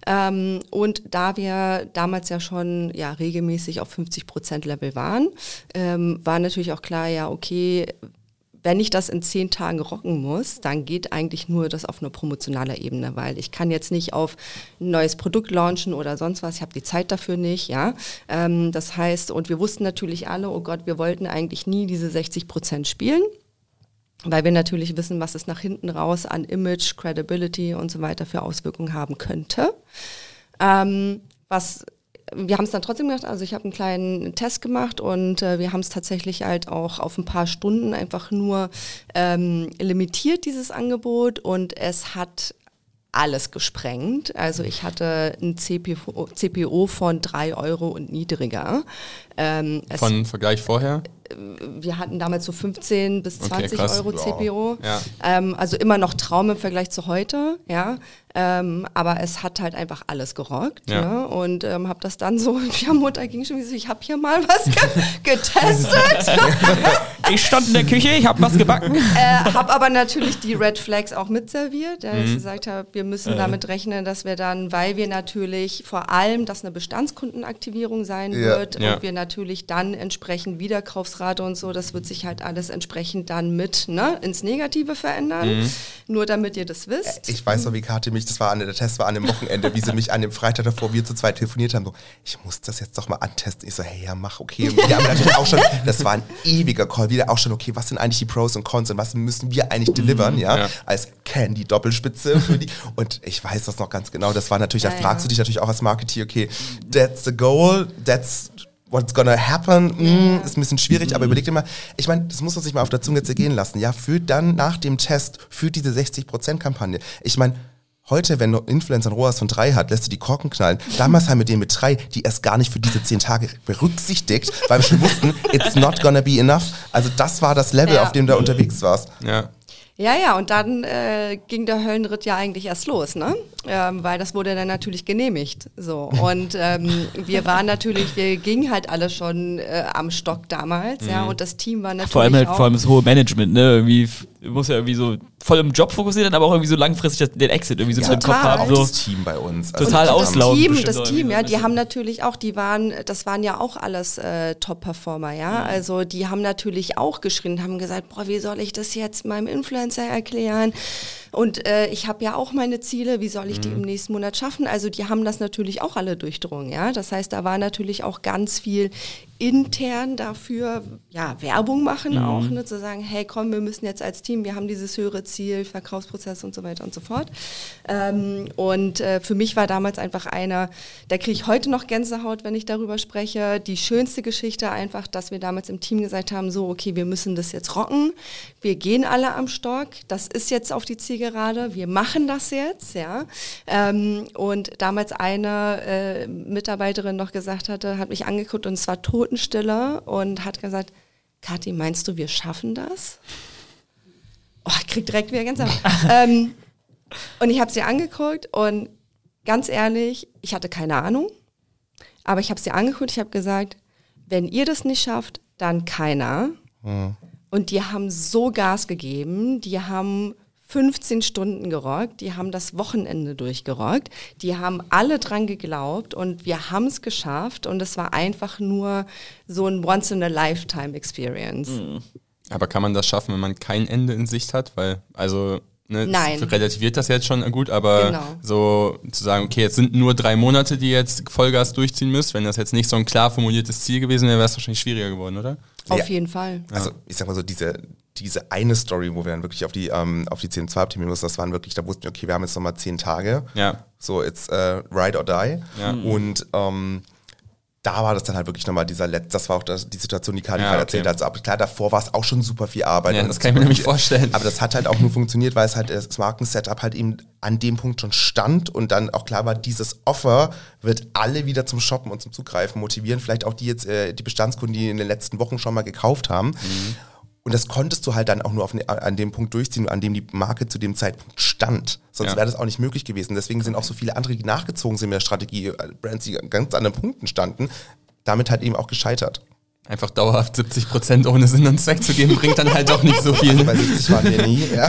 Ähm, und da wir damals ja schon ja regelmäßig auf 50 Prozent Level waren, ähm, war natürlich auch klar, ja, okay, wenn ich das in zehn Tagen rocken muss, dann geht eigentlich nur das auf einer promotionaler Ebene, weil ich kann jetzt nicht auf ein neues Produkt launchen oder sonst was. Ich habe die Zeit dafür nicht, ja. Ähm, das heißt, und wir wussten natürlich alle, oh Gott, wir wollten eigentlich nie diese 60 Prozent spielen weil wir natürlich wissen, was es nach hinten raus an Image, Credibility und so weiter für Auswirkungen haben könnte. Ähm, was wir haben es dann trotzdem gemacht, also ich habe einen kleinen Test gemacht und äh, wir haben es tatsächlich halt auch auf ein paar Stunden einfach nur ähm, limitiert, dieses Angebot und es hat alles gesprengt. Also ich hatte ein CPO, CPO von drei Euro und niedriger. Ähm, Von Vergleich vorher? Wir hatten damals so 15 bis 20 okay, Euro CPO. Ja. Ähm, also immer noch Traum im Vergleich zu heute, ja. Ähm, aber es hat halt einfach alles gerockt. Ja. ja? Und ähm, habe das dann so, ja, Mutter ging schon wie so, ich habe hier mal was ge getestet. ich stand in der Küche, ich habe was gebacken. Äh, habe aber natürlich die Red Flags auch mitserviert, da mhm. ich gesagt habe, wir müssen äh. damit rechnen, dass wir dann, weil wir natürlich vor allem, dass eine Bestandskundenaktivierung sein ja. wird und wir natürlich dann entsprechend Wiederkaufsrate und so, das wird sich halt alles entsprechend dann mit ne, ins Negative verändern. Mhm. Nur damit ihr das wisst. Ich weiß noch, wie Kathi mich das war an der Test war an dem Wochenende, wie sie mich an dem Freitag davor, wir zu zweit telefoniert haben, so, ich muss das jetzt doch mal antesten. Ich so, hey, ja, mach, okay. Und wir haben natürlich auch schon, das war ein ewiger Call, wieder auch schon, okay, was sind eigentlich die Pros und Cons und was müssen wir eigentlich delivern, ja, ja. als Candy-Doppelspitze. Und ich weiß das noch ganz genau, das war natürlich, ja, da fragst ja. du dich natürlich auch als Marketeer, okay, that's the goal, that's what's gonna happen, mm, ist ein bisschen schwierig, aber überleg dir mal, ich meine, das muss man sich mal auf der Zunge zergehen lassen, ja, für dann nach dem Test, für diese 60%-Kampagne. Ich meine, Heute, wenn du Influencer ein ROAS von drei hat, lässt du die Korken knallen. Damals haben wir den mit drei, die erst gar nicht für diese zehn Tage berücksichtigt, weil wir schon wussten, it's not gonna be enough. Also das war das Level, ja. auf dem du unterwegs warst. Ja. Ja, ja, und dann äh, ging der Höllenritt ja eigentlich erst los, ne? Ähm, weil das wurde dann natürlich genehmigt. So. Und ähm, wir waren natürlich, wir gingen halt alle schon äh, am Stock damals, mhm. ja, und das Team war natürlich. Vor allem halt, auch vor allem das hohe Management, ne? Irgendwie muss ja irgendwie so voll im Job fokussieren, aber auch irgendwie so langfristig den Exit irgendwie so ja, im Kopf haben. So das Team bei uns. Also total auslaufen. Das Team, das Team, ja, die haben natürlich auch, die waren, das waren ja auch alles äh, Top-Performer, ja. Mhm. Also die haben natürlich auch geschrien, haben gesagt, boah, wie soll ich das jetzt meinem Influencer erklären? Und äh, ich habe ja auch meine Ziele, wie soll ich die mhm. im nächsten Monat schaffen? Also die haben das natürlich auch alle durchdrungen, ja. Das heißt, da war natürlich auch ganz viel intern dafür ja, Werbung machen mhm. auch, ne, zu sagen, hey komm, wir müssen jetzt als Team, wir haben dieses höhere Ziel, Verkaufsprozess und so weiter und so fort. Ähm, und äh, für mich war damals einfach einer, da kriege ich heute noch Gänsehaut, wenn ich darüber spreche, die schönste Geschichte einfach, dass wir damals im Team gesagt haben, so, okay, wir müssen das jetzt rocken, wir gehen alle am Stock, das ist jetzt auf die Zielgerade, wir machen das jetzt, ja. Ähm, und damals eine äh, Mitarbeiterin noch gesagt hatte, hat mich angeguckt und es war tot Totenstille und hat gesagt, Kathi, meinst du, wir schaffen das? Oh, ich krieg direkt wieder ganz ähm, Und ich habe sie angeguckt und ganz ehrlich, ich hatte keine Ahnung, aber ich habe sie angeguckt, ich habe gesagt, wenn ihr das nicht schafft, dann keiner. Mhm. Und die haben so Gas gegeben, die haben 15 Stunden gerockt, die haben das Wochenende durchgerockt, die haben alle dran geglaubt und wir haben es geschafft und es war einfach nur so ein Once-in-a-Lifetime-Experience. Mhm. Aber kann man das schaffen, wenn man kein Ende in Sicht hat? Weil, also, ne, Nein. relativiert das jetzt schon gut, aber genau. so zu sagen, okay, jetzt sind nur drei Monate, die jetzt Vollgas durchziehen müsst, wenn das jetzt nicht so ein klar formuliertes Ziel gewesen wäre, wäre es wahrscheinlich schwieriger geworden, oder? Auf ja. jeden Fall. Also ich sag mal so, diese, diese eine Story, wo wir dann wirklich auf die, ähm, auf die 10 2 optimieren mussten, das waren wirklich, da wussten wir, okay, wir haben jetzt nochmal 10 Tage. Ja. So, it's uh, ride or die. Ja. Und ähm, da war das dann halt wirklich nochmal dieser letzte, das war auch das, die Situation, die Kali ja, okay. erzählt hat. Also, klar, davor war es auch schon super viel Arbeit. Ja, das kann ich mir nämlich vorstellen. Aber das hat halt auch nur funktioniert, weil es halt das Markensetup halt eben an dem Punkt schon stand und dann auch klar war, dieses Offer wird alle wieder zum Shoppen und zum Zugreifen motivieren. Vielleicht auch die jetzt, äh, die Bestandskunden, die in den letzten Wochen schon mal gekauft haben. Mhm. Und das konntest du halt dann auch nur auf, ne, an dem Punkt durchziehen, an dem die Marke zu dem Zeitpunkt stand. Sonst ja. wäre das auch nicht möglich gewesen. Deswegen sind auch so viele andere, die nachgezogen sind mit der Strategie, äh, Brands, die an ganz anderen Punkten standen, damit halt eben auch gescheitert. Einfach dauerhaft 70 Prozent ohne Sinn und Zweck zu geben, bringt dann halt auch nicht so viel. Bei 70 waren wir nie, ja.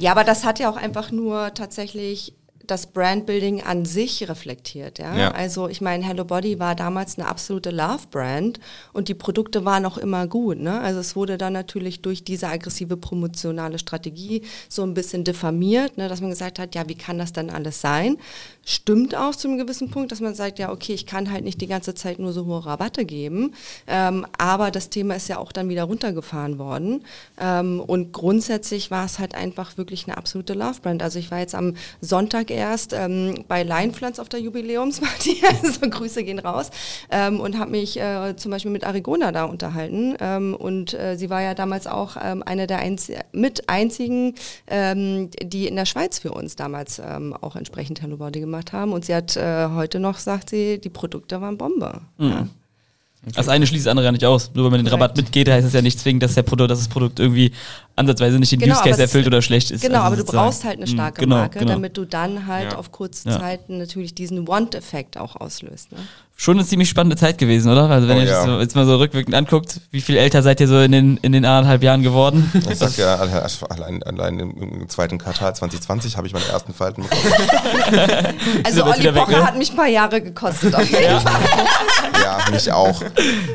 ja, aber das hat ja auch einfach nur tatsächlich das Brandbuilding an sich reflektiert. Ja? ja. Also ich meine, Hello Body war damals eine absolute Love-Brand und die Produkte waren auch immer gut. Ne? Also es wurde dann natürlich durch diese aggressive promotionale Strategie so ein bisschen diffamiert, ne? dass man gesagt hat, ja, wie kann das denn alles sein? Stimmt auch zu einem gewissen Punkt, dass man sagt, ja, okay, ich kann halt nicht die ganze Zeit nur so hohe Rabatte geben, ähm, aber das Thema ist ja auch dann wieder runtergefahren worden ähm, und grundsätzlich war es halt einfach wirklich eine absolute Love-Brand. Also ich war jetzt am Sonntag erst ähm, bei Leinpflanz auf der Jubiläumsparty, also Grüße gehen raus, ähm, und habe mich äh, zum Beispiel mit Arigona da unterhalten. Ähm, und äh, sie war ja damals auch ähm, eine der einz mit einzigen, ähm, die in der Schweiz für uns damals ähm, auch entsprechend Hello Body gemacht haben. Und sie hat äh, heute noch, sagt sie, die Produkte waren Bombe. Mhm. Ja. Okay. Das eine schließt das andere ja nicht aus. Nur wenn man den Rabatt mitgeht, heißt es ja nicht zwingend, dass, der Produkt, dass das Produkt irgendwie ansatzweise nicht den genau, Use Case erfüllt oder schlecht ist. Genau, also aber du brauchst halt eine mhm, starke genau, Marke, genau. damit du dann halt ja. auf kurze ja. Zeit natürlich diesen Want-Effekt auch auslöst. Ne? Schon eine ziemlich spannende Zeit gewesen, oder? Also wenn oh, ihr ja. das so, jetzt mal so rückwirkend anguckt, wie viel älter seid ihr so in den, in den anderthalb Jahren geworden? Ich sag ja, allein, allein im zweiten Quartal 2020 habe ich meine ersten Falten bekommen. also Olli Pocher ne? hat mich ein paar Jahre gekostet auf jeden ja. Fall. Ja, mich auch.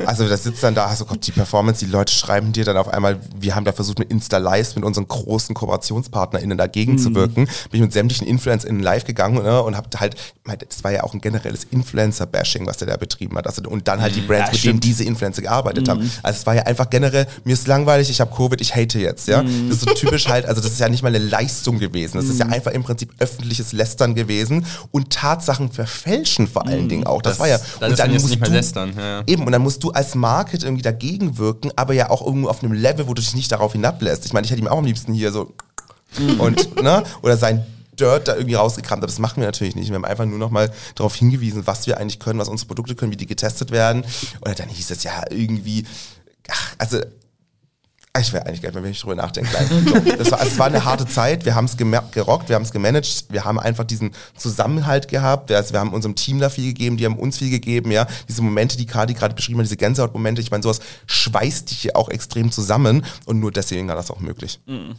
Also das sitzt dann da, hast du Gott, die Performance, die Leute schreiben dir dann auf einmal, wir haben da versucht mit Insta Live mit unseren großen KooperationspartnerInnen dagegen mhm. zu wirken. Bin ich mit sämtlichen InfluencerInnen live gegangen ne, und hab halt, das war ja auch ein generelles Influencer-Bashing, was der da betrieben hat. Also, und dann halt die mhm. Brands, ja, mit denen diese Influencer gearbeitet mhm. haben. Also es war ja einfach generell, mir ist langweilig, ich habe Covid, ich hate jetzt. Ja? Mhm. Das ist so typisch halt, also das ist ja nicht mal eine Leistung gewesen. Das ist ja mhm. einfach im Prinzip öffentliches Lästern gewesen und Tatsachen verfälschen vor allen mhm. Dingen auch. Das, das war ja. Das und dann musst nicht mehr du, lästern. Ja. Eben, und dann musst du als Market irgendwie dagegen wirken, aber ja auch irgendwo auf einem Level, wo du dich nicht darauf hinablässt. Ich meine, ich hätte ihm auch am liebsten hier so und, ne, oder sein Dirt da irgendwie rausgekramt. Aber das machen wir natürlich nicht. Wir haben einfach nur noch mal darauf hingewiesen, was wir eigentlich können, was unsere Produkte können, wie die getestet werden. Oder dann hieß es ja irgendwie, ach, also ich will eigentlich mehr, wenn ich drüber nachdenke. Das war, es war eine harte Zeit. Wir haben es gerockt, wir haben es gemanagt. Wir haben einfach diesen Zusammenhalt gehabt. Also wir haben unserem Team da viel gegeben, die haben uns viel gegeben. Ja, diese Momente, die Kadi gerade beschrieben hat, diese Gänsehautmomente. Ich meine, sowas schweißt dich hier auch extrem zusammen. Und nur deswegen war das auch möglich. Mhm.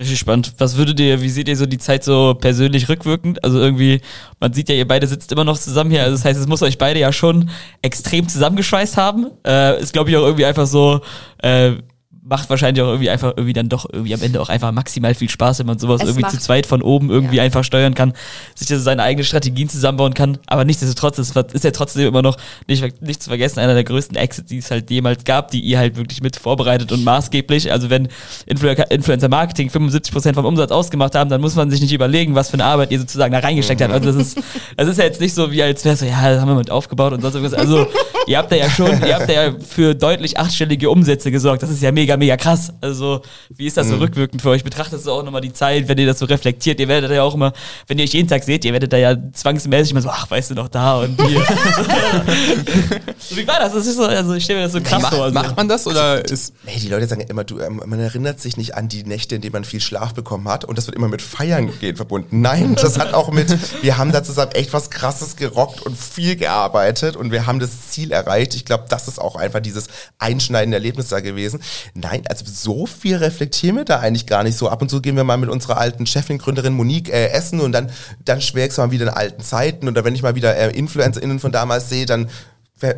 Richtig spannend. Was würdet ihr, wie seht ihr so die Zeit so persönlich rückwirkend? Also irgendwie, man sieht ja, ihr beide sitzt immer noch zusammen hier. Also das heißt, es muss euch beide ja schon extrem zusammengeschweißt haben. Äh, ist, glaube ich, auch irgendwie einfach so, äh, macht wahrscheinlich auch irgendwie einfach irgendwie dann doch irgendwie am Ende auch einfach maximal viel Spaß, wenn man sowas es irgendwie zu zweit von oben irgendwie ja. einfach steuern kann, sich also seine eigenen Strategien zusammenbauen kann. Aber nichtsdestotrotz, es ist ja trotzdem immer noch nicht, nicht zu vergessen, einer der größten Exits, die es halt jemals gab, die ihr halt wirklich mit vorbereitet und maßgeblich. Also wenn Influ Influencer Marketing 75% vom Umsatz ausgemacht haben, dann muss man sich nicht überlegen, was für eine Arbeit ihr sozusagen da reingesteckt habt. Also das ist, das ist ja jetzt nicht so, wie als wäre so, ja, das haben wir mit aufgebaut und sonst irgendwas. Also ihr habt da ja schon, ihr habt da ja für deutlich achtstellige Umsätze gesorgt. Das ist ja mega mega krass. Also, wie ist das so mhm. rückwirkend für euch? Betrachtet so auch nochmal die Zeit, wenn ihr das so reflektiert? Ihr werdet ja auch immer, wenn ihr euch jeden Tag seht, ihr werdet da ja zwangsmäßig immer so, ach, weißt du noch da und hier. so, wie war das? Das ist so, also ich stelle mir das so krass vor. Also. Macht man das oder ist. Hey, die Leute sagen ja immer, du, ähm, man erinnert sich nicht an die Nächte, in denen man viel Schlaf bekommen hat und das wird immer mit Feiern gehen verbunden. Nein, das hat auch mit, wir haben da zusammen echt was krasses gerockt und viel gearbeitet und wir haben das Ziel erreicht. Ich glaube, das ist auch einfach dieses einschneidende Erlebnis da gewesen. Nein, also so viel reflektieren wir da eigentlich gar nicht so. Ab und zu gehen wir mal mit unserer alten Chefin, Gründerin Monique äh, essen und dann, dann schwelgst du mal wieder in alten Zeiten. Oder wenn ich mal wieder äh, InfluencerInnen von damals sehe, dann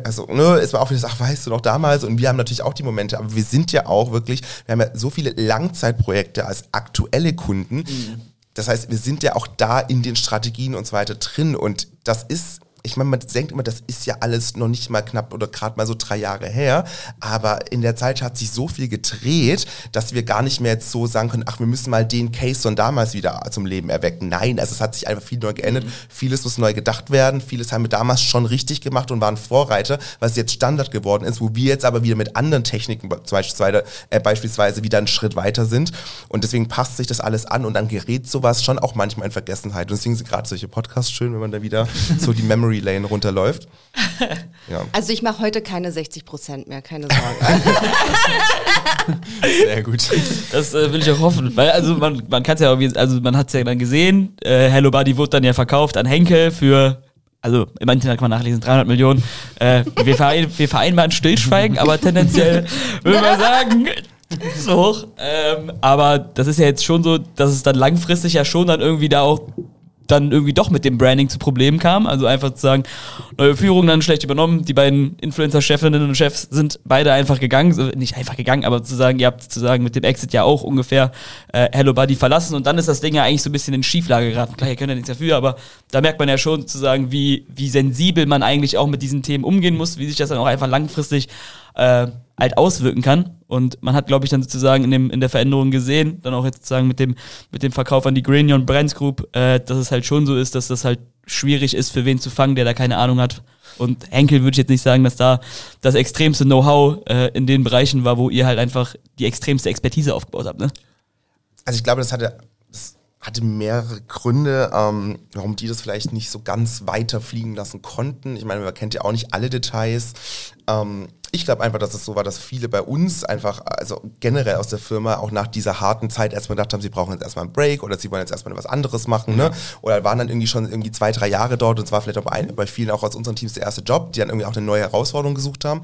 also, ne, es war auch wieder, ach, weißt du noch damals? Und wir haben natürlich auch die Momente, aber wir sind ja auch wirklich, wir haben ja so viele Langzeitprojekte als aktuelle Kunden. Mhm. Das heißt, wir sind ja auch da in den Strategien und so weiter drin. Und das ist ich meine, man denkt immer, das ist ja alles noch nicht mal knapp oder gerade mal so drei Jahre her, aber in der Zeit hat sich so viel gedreht, dass wir gar nicht mehr jetzt so sagen können, ach, wir müssen mal den Case von damals wieder zum Leben erwecken. Nein, also es hat sich einfach viel neu geändert, mhm. vieles muss neu gedacht werden, vieles haben wir damals schon richtig gemacht und waren Vorreiter, was jetzt Standard geworden ist, wo wir jetzt aber wieder mit anderen Techniken beispielsweise, äh, beispielsweise wieder einen Schritt weiter sind und deswegen passt sich das alles an und dann gerät sowas schon auch manchmal in Vergessenheit und deswegen sind gerade solche Podcasts schön, wenn man da wieder so die Memory Memory Lane runterläuft. Ja. Also ich mache heute keine 60 Prozent mehr, keine Sorge. Sehr gut. Das äh, will ich auch hoffen, weil also man, man kann es ja auch, also man hat es ja dann gesehen, äh, Hello Buddy wurde dann ja verkauft an Henkel für also im Internet kann man nachlesen, 300 Millionen. Äh, wir, verein, wir vereinbaren Stillschweigen, aber tendenziell würde man sagen, so hoch. Ähm, aber das ist ja jetzt schon so, dass es dann langfristig ja schon dann irgendwie da auch dann irgendwie doch mit dem Branding zu Problemen kam. Also einfach zu sagen, neue Führung dann schlecht übernommen. Die beiden Influencer-Chefinnen und Chefs sind beide einfach gegangen. So, nicht einfach gegangen, aber zu sagen, ihr habt sozusagen mit dem Exit ja auch ungefähr äh, Hello Buddy verlassen. Und dann ist das Ding ja eigentlich so ein bisschen in Schieflage geraten. Klar, ihr könnt ja nichts dafür, aber da merkt man ja schon sozusagen, wie, wie sensibel man eigentlich auch mit diesen Themen umgehen muss, wie sich das dann auch einfach langfristig äh, halt auswirken kann. Und man hat, glaube ich, dann sozusagen in, dem, in der Veränderung gesehen, dann auch jetzt sozusagen mit dem, mit dem Verkauf an die Grenion Brands Group, äh, dass es halt schon so ist, dass das halt schwierig ist, für wen zu fangen, der da keine Ahnung hat. Und Henkel würde ich jetzt nicht sagen, dass da das extremste Know-how äh, in den Bereichen war, wo ihr halt einfach die extremste Expertise aufgebaut habt, ne? Also ich glaube, das hatte, das hatte mehrere Gründe, ähm, warum die das vielleicht nicht so ganz weiter fliegen lassen konnten. Ich meine, man kennt ja auch nicht alle Details. Ähm, ich glaube einfach, dass es so war, dass viele bei uns einfach, also generell aus der Firma, auch nach dieser harten Zeit erstmal gedacht haben, sie brauchen jetzt erstmal einen Break oder sie wollen jetzt erstmal was anderes machen, ne? Oder waren dann irgendwie schon irgendwie zwei, drei Jahre dort und es war vielleicht auch bei, bei vielen auch aus unseren Teams der erste Job, die dann irgendwie auch eine neue Herausforderung gesucht haben.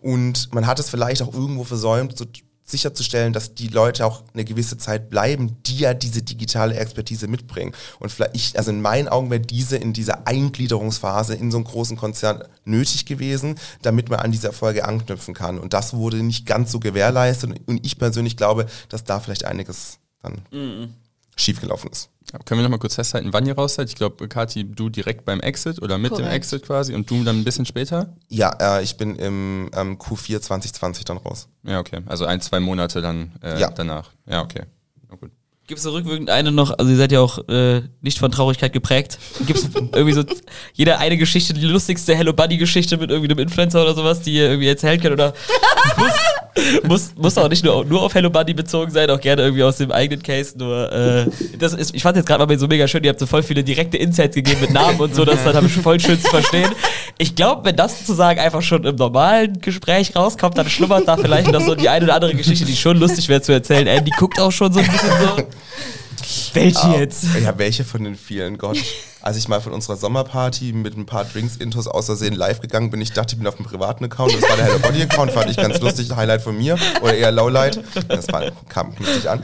Und man hat es vielleicht auch irgendwo versäumt, so sicherzustellen, dass die Leute auch eine gewisse Zeit bleiben, die ja diese digitale Expertise mitbringen. Und vielleicht, also in meinen Augen wäre diese in dieser Eingliederungsphase in so einem großen Konzern nötig gewesen, damit man an diese Erfolge anknüpfen kann. Und das wurde nicht ganz so gewährleistet. Und ich persönlich glaube, dass da vielleicht einiges dann mhm. schiefgelaufen ist. Können wir noch mal kurz festhalten, wann ihr raus seid? Ich glaube, Kathi, du direkt beim Exit oder mit Korrekt. dem Exit quasi und du dann ein bisschen später? Ja, äh, ich bin im ähm, Q4 2020 dann raus. Ja, okay. Also ein, zwei Monate dann äh, ja. danach. Ja, okay. Na gut. Gibt es rückwirkend eine noch, also ihr seid ja auch äh, nicht von Traurigkeit geprägt. Gibt es irgendwie so jeder eine Geschichte, die lustigste Hello Buddy Geschichte mit irgendwie einem Influencer oder sowas, die ihr irgendwie erzählen könnt oder muss, muss, auch nicht nur, nur auf Hello Buddy bezogen sein, auch gerne irgendwie aus dem eigenen Case. Nur, äh, das ist, ich fand jetzt gerade mal so mega schön, ihr habt so voll viele direkte Insights gegeben mit Namen und so, das dann habe ich voll schön zu verstehen. Ich glaube, wenn das sozusagen einfach schon im normalen Gespräch rauskommt, dann schlummert da vielleicht noch so die eine oder andere Geschichte, die schon lustig wäre zu erzählen. Andy guckt auch schon so ein bisschen so. Welche uh, jetzt? Ja, welche von den vielen? Gott. Als ich mal von unserer Sommerparty mit ein paar Drinks-Intos aus Versehen live gegangen bin, ich dachte, ich bin auf einem privaten Account. Das war der Hello Body Account, fand ich ganz lustig. Highlight von mir. Oder eher Lowlight. Das war, kam lustig an.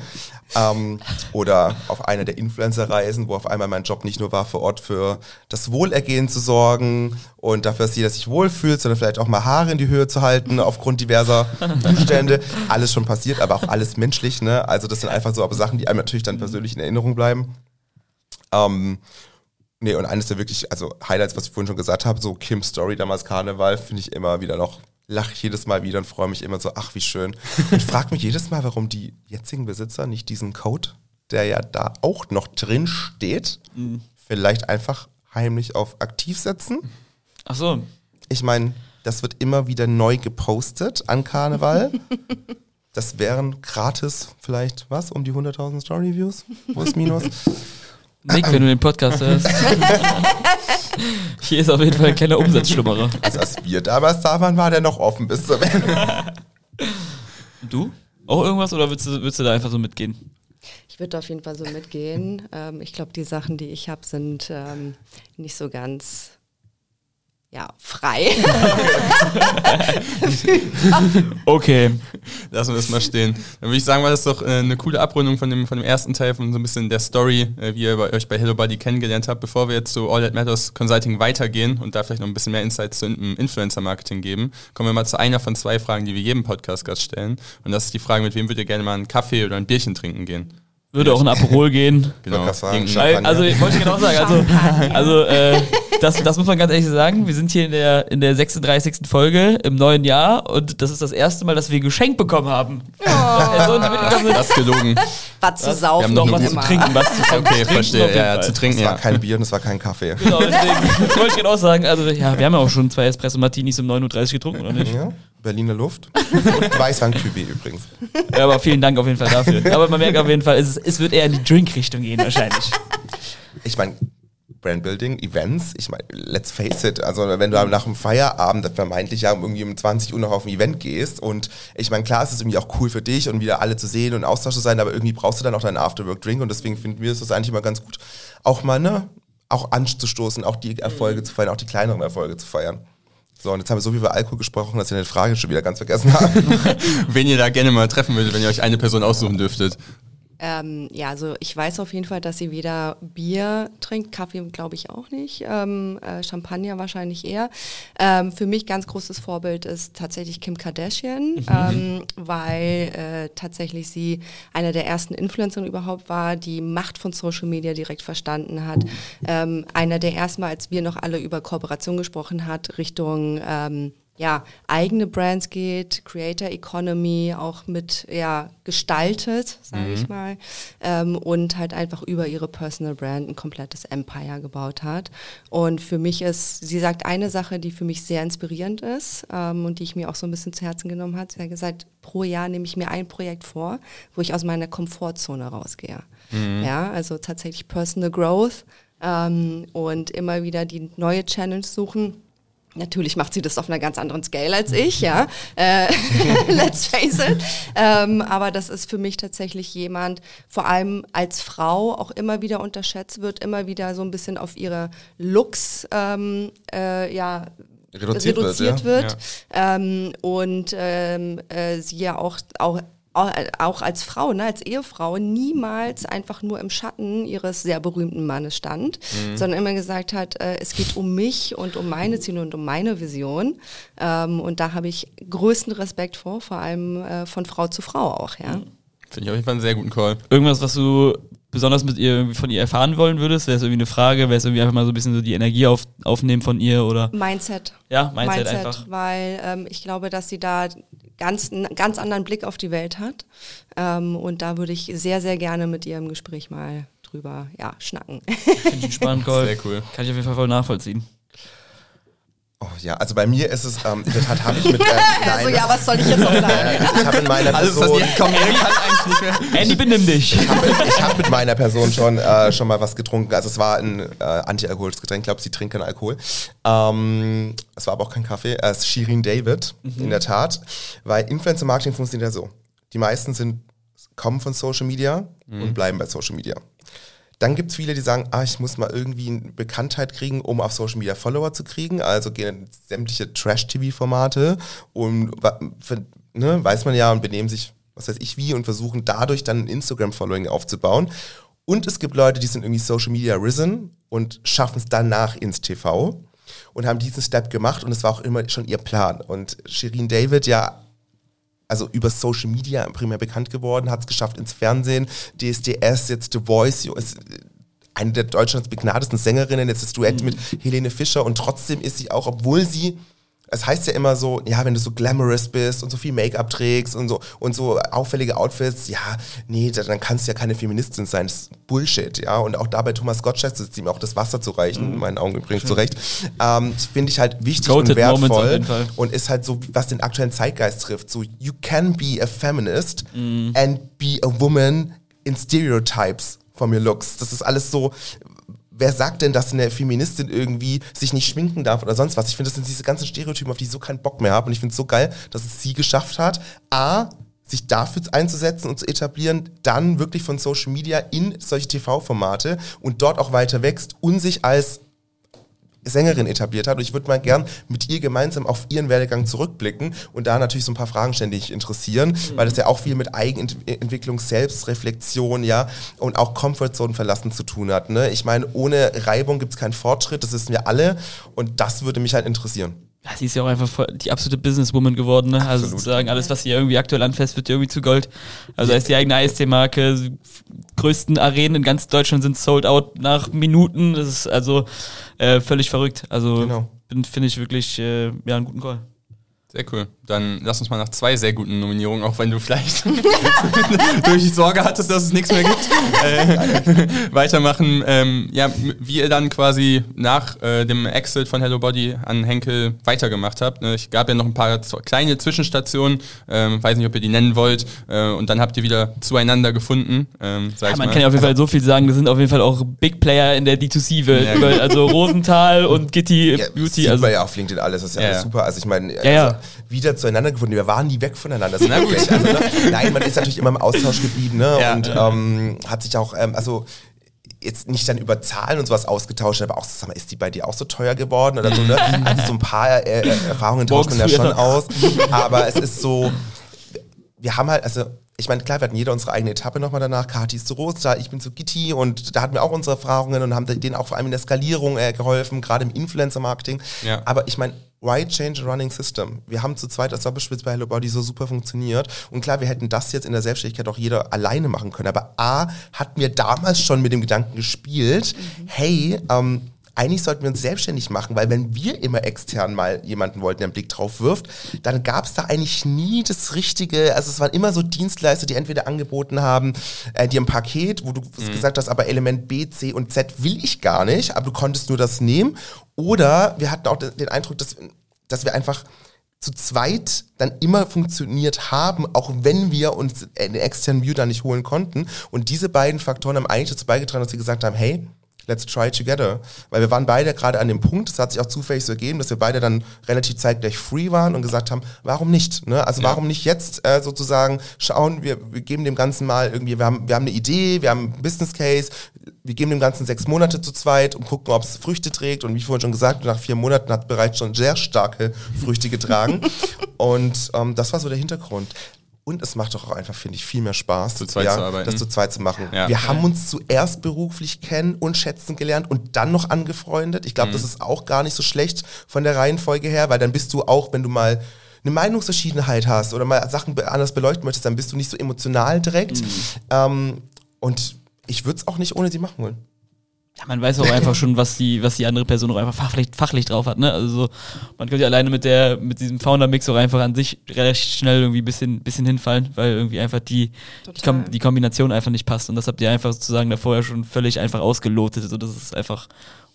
Ähm, oder auf einer der Influencer-Reisen, wo auf einmal mein Job nicht nur war, vor Ort für das Wohlergehen zu sorgen und dafür, dass jeder sich wohlfühlt, sondern vielleicht auch mal Haare in die Höhe zu halten aufgrund diverser Umstände. Alles schon passiert, aber auch alles menschlich. Ne? Also das sind einfach so aber Sachen, die einem natürlich dann persönlich in Erinnerung bleiben. Ähm, nee, und eines der wirklich, also Highlights, was ich vorhin schon gesagt habe, so Kim's Story damals Karneval, finde ich immer wieder noch lache ich jedes Mal wieder und freue mich immer so, ach wie schön. Und frage mich jedes Mal, warum die jetzigen Besitzer nicht diesen Code, der ja da auch noch drin steht, mhm. vielleicht einfach heimlich auf aktiv setzen. Ach so. Ich meine, das wird immer wieder neu gepostet an Karneval. Das wären gratis vielleicht, was, um die 100.000 Story-Views? Wo ist Minus? Nick, wenn du den Podcast hörst. Hier ist auf jeden Fall ein kleiner Umsatzschlummerer. Also als wir damals da waren, war der noch offen bis zum Ende. Du? Auch irgendwas oder würdest du, würdest du da einfach so mitgehen? Ich würde auf jeden Fall so mitgehen. Ähm, ich glaube, die Sachen, die ich habe, sind ähm, nicht so ganz ja, frei. okay. Lassen wir das mal stehen. Dann würde ich sagen, war das doch äh, eine coole Abrundung von dem, von dem ersten Teil, von so ein bisschen der Story, äh, wie ihr euch bei Hello Buddy kennengelernt habt. Bevor wir jetzt zu All That Matters Consulting weitergehen und da vielleicht noch ein bisschen mehr Insights zu Influencer-Marketing geben, kommen wir mal zu einer von zwei Fragen, die wir jedem Podcast-Gast stellen. Und das ist die Frage, mit wem würdet ihr gerne mal einen Kaffee oder ein Bierchen trinken gehen? Würde auch ein Aperol gehen. Genau. Also ich wollte genau sagen, also, also äh, das, das muss man ganz ehrlich sagen. Wir sind hier in der, in der 36. Folge im neuen Jahr und das ist das erste Mal, dass wir geschenkt bekommen haben. Oh. Also, das ist gelogen. Was zu saufen. Wir haben noch was zu trinken, was zu trinken. Okay, verstehe. Ja, ja, zu trinken. Es war kein Bier und es war kein Kaffee. Genau, deswegen wollte ich genau sagen. Also ja, wir haben ja auch schon zwei Espresso Martinis um 9.30 Uhr getrunken, oder nicht? Ja. Berliner Luft. Und Weißwein Cuvée übrigens. Ja, aber vielen Dank auf jeden Fall dafür. Aber man merkt auf jeden Fall, es, es wird eher in die Drink-Richtung gehen wahrscheinlich. Ich meine, Brandbuilding, Events, ich meine, let's face it, also wenn du nach dem Feierabend vermeintlich ja irgendwie um 20 Uhr noch auf ein Event gehst und ich meine, klar, es ist irgendwie auch cool für dich und wieder alle zu sehen und Austausch zu sein, aber irgendwie brauchst du dann auch deinen Afterwork-Drink und deswegen finden wir es eigentlich immer ganz gut, auch mal, ne, auch anzustoßen, auch die Erfolge mhm. zu feiern, auch die kleineren Erfolge zu feiern. So, und jetzt haben wir so viel über Alkohol gesprochen, dass ich eine Frage schon wieder ganz vergessen habe. Wen ihr da gerne mal treffen würdet, wenn ihr euch eine Person aussuchen dürftet. Ähm, ja, also ich weiß auf jeden Fall, dass sie weder Bier trinkt, Kaffee glaube ich auch nicht, ähm, äh, Champagner wahrscheinlich eher. Ähm, für mich ganz großes Vorbild ist tatsächlich Kim Kardashian, mhm. ähm, weil äh, tatsächlich sie eine der ersten Influencer überhaupt war, die Macht von Social Media direkt verstanden hat. Ähm, einer der ersten Mal, als wir noch alle über Kooperation gesprochen hat, Richtung ähm, ja, eigene Brands geht, Creator Economy auch mit ja, gestaltet, sage mhm. ich mal, ähm, und halt einfach über ihre Personal Brand ein komplettes Empire gebaut hat. Und für mich ist, sie sagt eine Sache, die für mich sehr inspirierend ist ähm, und die ich mir auch so ein bisschen zu Herzen genommen hat. Sie hat gesagt, pro Jahr nehme ich mir ein Projekt vor, wo ich aus meiner Komfortzone rausgehe. Mhm. Ja, also tatsächlich Personal Growth ähm, und immer wieder die neue Challenge suchen Natürlich macht sie das auf einer ganz anderen Scale als ich, ja. Äh, let's face it. Ähm, aber das ist für mich tatsächlich jemand, vor allem als Frau, auch immer wieder unterschätzt wird, immer wieder so ein bisschen auf ihre Looks, ähm, äh, ja, reduziert, reduziert wird. wird. Ja. Ähm, und ähm, äh, sie ja auch, auch auch als Frau, ne, als Ehefrau, niemals einfach nur im Schatten ihres sehr berühmten Mannes stand, mhm. sondern immer gesagt hat, äh, es geht um mich und um meine Ziele und um meine Vision. Ähm, und da habe ich größten Respekt vor, vor allem äh, von Frau zu Frau auch, ja. Mhm. Finde ich auf jeden Fall einen sehr guten Call. Irgendwas, was du besonders mit ihr von ihr erfahren wollen würdest? Wäre es irgendwie eine Frage? Wäre es irgendwie einfach mal so ein bisschen so die Energie auf, aufnehmen von ihr oder? Mindset. Ja, Mindset, Mindset einfach. Weil ähm, ich glaube, dass sie da ganz, einen ganz anderen Blick auf die Welt hat. Ähm, und da würde ich sehr, sehr gerne mit ihr im Gespräch mal drüber ja, schnacken. Finde ich spannend, Gold. Sehr cool. Kann ich auf jeden Fall voll nachvollziehen. Oh ja, also bei mir ist es, ähm, in der Tat habe ich mit. Äh, nein, also ja, was soll ich jetzt noch sagen? Äh, ich habe in meiner Person. Alles, was jetzt kommt, kann eigentlich nicht mehr. Andy, benimm dich. Ich habe hab mit meiner Person schon, äh, schon mal was getrunken. Also es war ein äh, antialkoholisches Getränk. Ich glaube, sie trinkt keinen Alkohol. Ähm, es war aber auch kein Kaffee. Es ist Shirin David, mhm. in der Tat. Weil Influencer-Marketing funktioniert ja so. Die meisten sind, kommen von Social Media mhm. und bleiben bei Social Media. Dann gibt es viele, die sagen, ah, ich muss mal irgendwie eine Bekanntheit kriegen, um auf Social Media Follower zu kriegen. Also gehen sämtliche Trash-TV-Formate und ne, weiß man ja und benehmen sich, was weiß ich wie, und versuchen dadurch dann ein Instagram-Following aufzubauen. Und es gibt Leute, die sind irgendwie Social Media risen und schaffen es danach ins TV und haben diesen Step gemacht und es war auch immer schon ihr Plan. Und Shirin David ja also über Social Media primär bekannt geworden, hat es geschafft ins Fernsehen, DSDS, jetzt The Voice, ist eine der Deutschlands begnadesten Sängerinnen, jetzt das Duett mhm. mit Helene Fischer und trotzdem ist sie auch, obwohl sie es heißt ja immer so, ja, wenn du so glamorous bist und so viel Make-up trägst und so und so auffällige Outfits, ja, nee, dann kannst du ja keine Feministin sein. Das ist Bullshit, ja. Und auch da bei Thomas Gottschalk ist ihm auch das Wasser zu reichen, mhm. in meinen Augen übrigens zurecht. Ähm, Finde ich halt wichtig Goated und wertvoll und ist halt so, was den aktuellen Zeitgeist trifft. So, you can be a feminist mhm. and be a woman in stereotypes from your looks. Das ist alles so, wer sagt denn, dass eine Feministin irgendwie sich nicht schminken darf oder sonst was? Ich finde, das sind diese ganzen Stereotypen, auf die ich so keinen Bock mehr habe. Und ich finde es so geil, dass es sie geschafft hat, A, sich dafür einzusetzen und zu etablieren, dann wirklich von Social Media in solche TV-Formate und dort auch weiter wächst und sich als Sängerin etabliert hat. Und ich würde mal gern mit ihr gemeinsam auf ihren Werdegang zurückblicken und da natürlich so ein paar Fragen ständig interessieren, mhm. weil das ja auch viel mit Eigenentwicklung, Selbstreflexion, ja, und auch Comfortzone verlassen zu tun hat. Ne? Ich meine, ohne Reibung gibt es keinen Fortschritt, das wissen wir alle und das würde mich halt interessieren. Ja, sie ist ja auch einfach die absolute Businesswoman geworden. Ne? Also Absolut. Also sozusagen alles, was sie irgendwie aktuell anfasst, wird irgendwie zu Gold. Also ja. ist die eigene Eistee-Marke, größten Arenen in ganz Deutschland sind sold out nach Minuten. Das ist also äh, völlig verrückt. Also genau. finde ich wirklich äh, ja, einen guten Call. Sehr cool. Dann lass uns mal nach zwei sehr guten Nominierungen, auch wenn du vielleicht durch die Sorge hattest, dass es nichts mehr gibt, äh, weitermachen. Ähm, ja, wie ihr dann quasi nach äh, dem Exit von Hello Body an Henkel weitergemacht habt. Ne? Ich gab ja noch ein paar kleine Zwischenstationen, ähm, weiß nicht, ob ihr die nennen wollt. Äh, und dann habt ihr wieder zueinander gefunden. Ähm, ja, man kann ja auf jeden Fall so viel sagen, das sind auf jeden Fall auch Big Player in der D2C-Welt. Ja, genau. also Rosenthal und Gitti ja, Beauty. Sieht also man ja auf LinkedIn alles, das ist ja, ja. super. Also ich meine, also wieder zueinander gefunden. Wir waren nie weg voneinander. Also, also, ne? Nein, man ist natürlich immer im Austausch geblieben ne? Ja, und. Ähm, hat sich auch, ähm, also jetzt nicht dann über Zahlen und sowas ausgetauscht, aber auch, sag mal, ist die bei dir auch so teuer geworden oder so, ne? Also so ein paar äh, Erfahrungen tauscht man ja schon aus. Aber es ist so, wir haben halt, also ich meine, klar, wir hatten jeder unsere eigene Etappe nochmal danach. Kati ist zu Rosa, ich bin zu Gitti und da hatten wir auch unsere Erfahrungen und haben denen auch vor allem in der Skalierung äh, geholfen, gerade im Influencer-Marketing. Ja. Aber ich meine, Why change a running system? Wir haben zu zweit als Doppelspitz bei Hello Body so super funktioniert. Und klar, wir hätten das jetzt in der Selbstständigkeit auch jeder alleine machen können. Aber A, hatten wir damals schon mit dem Gedanken gespielt, mhm. hey, ähm, eigentlich sollten wir uns selbstständig machen, weil wenn wir immer extern mal jemanden wollten, der einen Blick drauf wirft, dann gab es da eigentlich nie das Richtige, also es waren immer so Dienstleister, die entweder angeboten haben, äh, dir ein Paket, wo du mhm. gesagt hast, aber Element B, C und Z will ich gar nicht, aber du konntest nur das nehmen. Oder wir hatten auch den Eindruck, dass, dass wir einfach zu zweit dann immer funktioniert haben, auch wenn wir uns den externen View da nicht holen konnten. Und diese beiden Faktoren haben eigentlich dazu beigetragen, dass wir gesagt haben, hey, let's try together. Weil wir waren beide gerade an dem Punkt, es hat sich auch zufällig so ergeben, dass wir beide dann relativ zeitgleich free waren und gesagt haben, warum nicht? Ne? Also ja. warum nicht jetzt äh, sozusagen schauen, wir, wir geben dem Ganzen mal irgendwie, wir haben, wir haben eine Idee, wir haben einen Business Case, wir geben dem Ganzen sechs Monate zu zweit und gucken, ob es Früchte trägt. Und wie vorhin schon gesagt, nach vier Monaten hat bereits schon sehr starke Früchte getragen. und ähm, das war so der Hintergrund. Und es macht doch auch einfach, finde ich, viel mehr Spaß, zu zweit ja, zu arbeiten. das zu zweit zu machen. Ja. Wir haben uns zuerst beruflich kennen und schätzen gelernt und dann noch angefreundet. Ich glaube, mhm. das ist auch gar nicht so schlecht von der Reihenfolge her, weil dann bist du auch, wenn du mal eine Meinungsverschiedenheit hast oder mal Sachen anders beleuchten möchtest, dann bist du nicht so emotional direkt. Mhm. Ähm, und ich würde es auch nicht ohne sie machen wollen. Ja, man weiß auch einfach schon, was die, was die andere Person auch einfach fachlich, fachlich drauf hat, ne? Also so, man könnte ja alleine mit der, mit diesem Founder-Mix auch einfach an sich recht schnell irgendwie ein bisschen, bisschen hinfallen, weil irgendwie einfach die, die, Kom die, Kombination einfach nicht passt. Und das habt ihr einfach sozusagen davor ja schon völlig einfach ausgelotet. So, das ist einfach